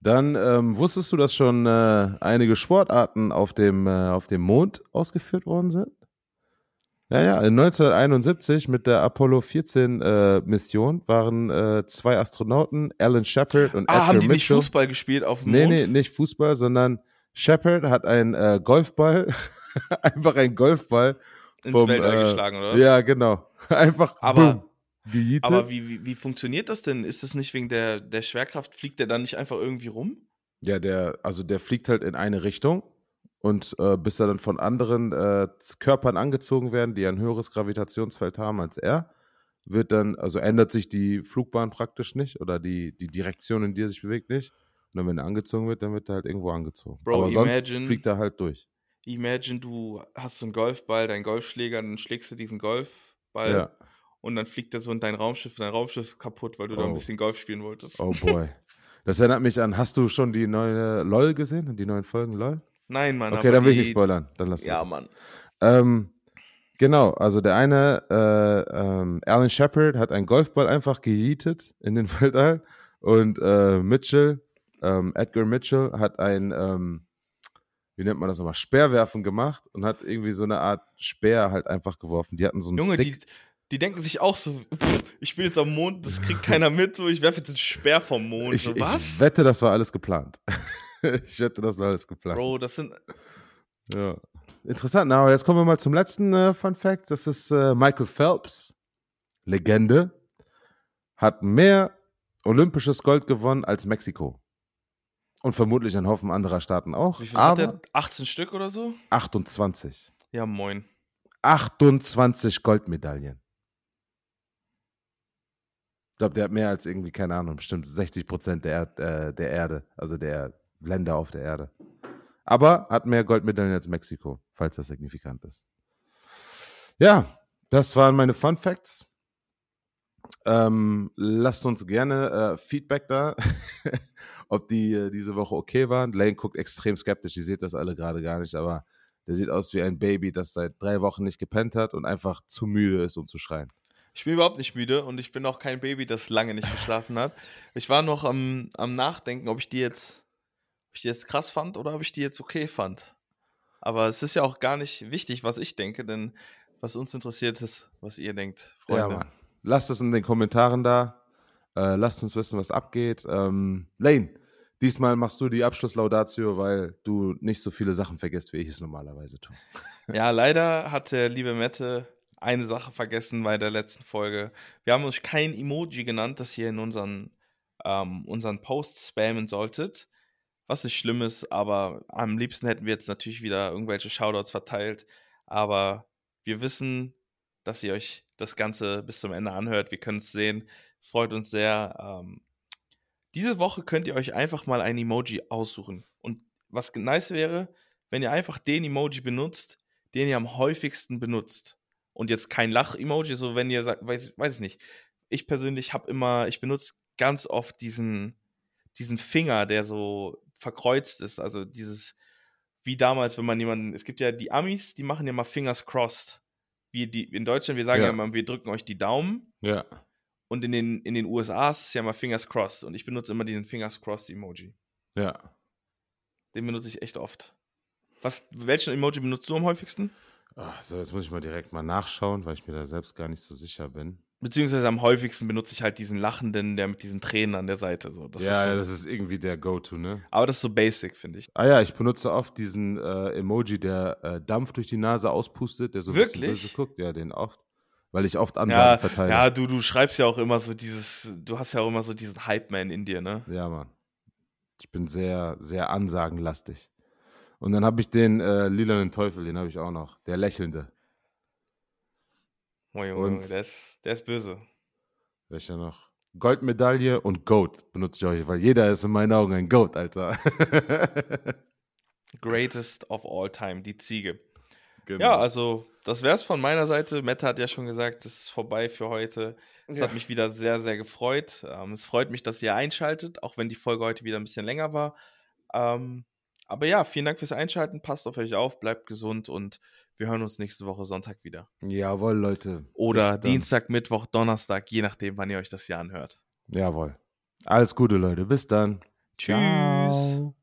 S2: Dann ähm, wusstest du, dass schon äh, einige Sportarten auf dem, äh, auf dem Mond ausgeführt worden sind? Ja, ja, in 1971 mit der Apollo 14 äh, Mission waren äh, zwei Astronauten, Alan Shepard und
S1: Ah,
S2: Edgar
S1: haben die nicht
S2: Mitchell.
S1: Fußball gespielt auf dem
S2: Nee,
S1: Mond?
S2: nee, nicht Fußball, sondern Shepard hat einen äh, Golfball, *laughs* einfach einen Golfball.
S1: Ins
S2: vom,
S1: Weltall
S2: äh,
S1: geschlagen, oder was?
S2: Ja, genau. *laughs* Einfach
S1: Aber-
S2: boom, gejietet.
S1: Aber wie, wie, wie funktioniert das denn? Ist das nicht wegen der, der Schwerkraft? Fliegt der dann nicht einfach irgendwie rum?
S2: Ja, der, also der fliegt halt in eine Richtung und äh, bis er dann von anderen äh, Körpern angezogen werden, die ein höheres Gravitationsfeld haben als er, wird dann, also ändert sich die Flugbahn praktisch nicht oder die, die Direktion, in die er sich bewegt, nicht. Und dann, wenn er angezogen wird, dann wird er halt irgendwo angezogen.
S1: Bro,
S2: Aber sonst
S1: imagine-
S2: fliegt er halt durch.
S1: Imagine, du hast so einen Golfball, deinen Golfschläger, dann schlägst du diesen Golfball
S2: Ja.
S1: und dann fliegt der so in dein Raumschiff, dein Raumschiff ist kaputt, weil du da ein
S2: Oh.
S1: bisschen Golf spielen wolltest.
S2: Oh boy. Das erinnert mich an, hast du schon die neue LOL gesehen? Die neuen Folgen LOL?
S1: Nein, Mann.
S2: Okay, dann will ich
S1: die-
S2: nicht spoilern. Dann lass
S1: Ja,
S2: das.
S1: Mann.
S2: Ähm, genau, also der eine, äh, ähm, Alan Shepard hat einen Golfball einfach gejietet in den *laughs* Weltall und äh, Mitchell, ähm, Edgar Mitchell hat ein, ähm, wie nennt man das nochmal, Speerwerfen gemacht und hat irgendwie so eine Art Speer halt einfach geworfen. Die hatten so einen
S1: Junge, die,
S2: Stick.
S1: die denken sich auch so, pff, ich bin jetzt am Mond, das kriegt keiner mit, so, ich werfe jetzt einen Speer vom Mond.
S2: ich,
S1: so, was?
S2: ich wette, das war alles geplant. *laughs* *laughs* ich wette, das alles geplant.
S1: Bro, das sind.
S2: Ja. Interessant. Na, aber jetzt kommen wir mal zum letzten äh, Fun Fact. Das ist äh, Michael Phelps, Legende, hat mehr olympisches Gold gewonnen als Mexiko. Und vermutlich ein Haufen anderer Staaten auch.
S1: Wie viel hat der? 18 Stück oder so?
S2: 28.
S1: Ja, moin.
S2: 28 Goldmedaillen. Ich glaube, der hat mehr als irgendwie, keine Ahnung, bestimmt 60 Prozent der, Erd, äh, der Erde, also der Länder auf der Erde. Aber hat mehr Goldmedaillen als Mexiko, falls das signifikant ist. Ja, das waren meine Fun Facts. Ähm, lasst uns gerne äh, Feedback da, *laughs* ob die äh, diese Woche okay waren. Lane guckt extrem skeptisch, ihr seht das alle gerade gar nicht, aber der sieht aus wie ein Baby, das seit drei Wochen nicht gepennt hat und einfach zu müde ist, um zu schreien.
S1: Ich bin überhaupt nicht müde und ich bin auch kein Baby, das lange nicht geschlafen hat. Ich war noch am, am Nachdenken, ob ich die jetzt, ob ich die jetzt krass fand oder ob ich die jetzt okay fand. Aber es ist ja auch gar nicht wichtig, was ich denke, denn was uns interessiert ist, was ihr denkt, Freunde.
S2: Ja, Mann. Lasst es in den Kommentaren da. Äh, lasst uns wissen, was abgeht. Ähm, Lane, diesmal machst du die Abschlusslaudatio, weil du nicht so viele Sachen vergisst, wie ich es normalerweise tue. *laughs*
S1: Ja, leider hat der liebe Mette eine Sache vergessen bei der letzten Folge. Wir haben euch kein Emoji genannt, das ihr in unseren, ähm, unseren Posts spammen solltet. Was nicht schlimm ist, aber am liebsten hätten wir jetzt natürlich wieder irgendwelche Shoutouts verteilt. Aber wir wissen, dass ihr euch das Ganze bis zum Ende anhört. Wir können es sehen. Freut uns sehr. Ähm, diese Woche könnt ihr euch einfach mal ein Emoji aussuchen. Und was nice wäre, wenn ihr einfach den Emoji benutzt, den ihr am häufigsten benutzt. Und jetzt kein Lach-Emoji, so wenn ihr sagt, weiß, weiß ich nicht. Ich persönlich habe immer, ich benutze ganz oft diesen, diesen Finger, der so verkreuzt ist. Also dieses, wie damals, wenn man jemanden, es gibt ja die Amis, die machen ja mal Fingers crossed. Wie die, in Deutschland, wir sagen ja,
S2: Ja.
S1: immer, wir drücken euch die Daumen.
S2: Ja.
S1: Und in den, in den USA ist es ja mal Fingers crossed. Und ich benutze immer diesen Fingers crossed Emoji.
S2: Ja.
S1: Den benutze ich echt oft. Was, welchen Emoji benutzt du am häufigsten?
S2: Ach, so, jetzt muss ich mal direkt mal nachschauen, weil ich mir da selbst gar nicht so sicher bin.
S1: Beziehungsweise am häufigsten benutze ich halt diesen lachenden, der mit diesen Tränen an der Seite. So. Das
S2: ja,
S1: ist so,
S2: das ist irgendwie der Go-To, ne?
S1: aber das ist so basic, finde ich.
S2: Ah ja, ich benutze oft diesen äh, Emoji, der äh, Dampf durch die Nase auspustet, der so
S1: Wirklich?
S2: böse guckt. Ja, den oft. Weil ich oft Ansagen
S1: Ja,
S2: verteile.
S1: ja, du, du schreibst ja auch immer so dieses, du hast ja auch immer so diesen Hype-Man in dir, ne?
S2: Ja, Mann. Ich bin sehr, sehr ansagenlastig. Und dann habe ich den äh, lilanen Teufel, den habe ich auch noch. Der lächelnde.
S1: Oh, Junge,
S2: Und-
S1: der ist, der ist böse.
S2: Welcher noch? Goldmedaille und Goat benutze ich euch, weil jeder ist in meinen Augen ein Goat, Alter. *laughs*
S1: Greatest of all time, die Ziege.
S2: genau.
S1: Ja, also, das wär's von meiner Seite. Mette hat ja schon gesagt, es ist vorbei für heute. Es
S2: Ja.
S1: hat mich wieder sehr, sehr gefreut. Ähm, es freut mich, dass ihr einschaltet, auch wenn die Folge heute wieder ein bisschen länger war. Ähm, aber ja, vielen Dank fürs Einschalten. Passt auf euch auf, bleibt gesund und wir hören uns nächste Woche Sonntag wieder.
S2: Jawohl, Leute.
S1: Oder. Dienstag, Mittwoch, Donnerstag, je nachdem, wann ihr euch das hier anhört.
S2: Jawohl. Alles Gute, Leute. Bis dann.
S1: Tschüss.
S2: Ciao.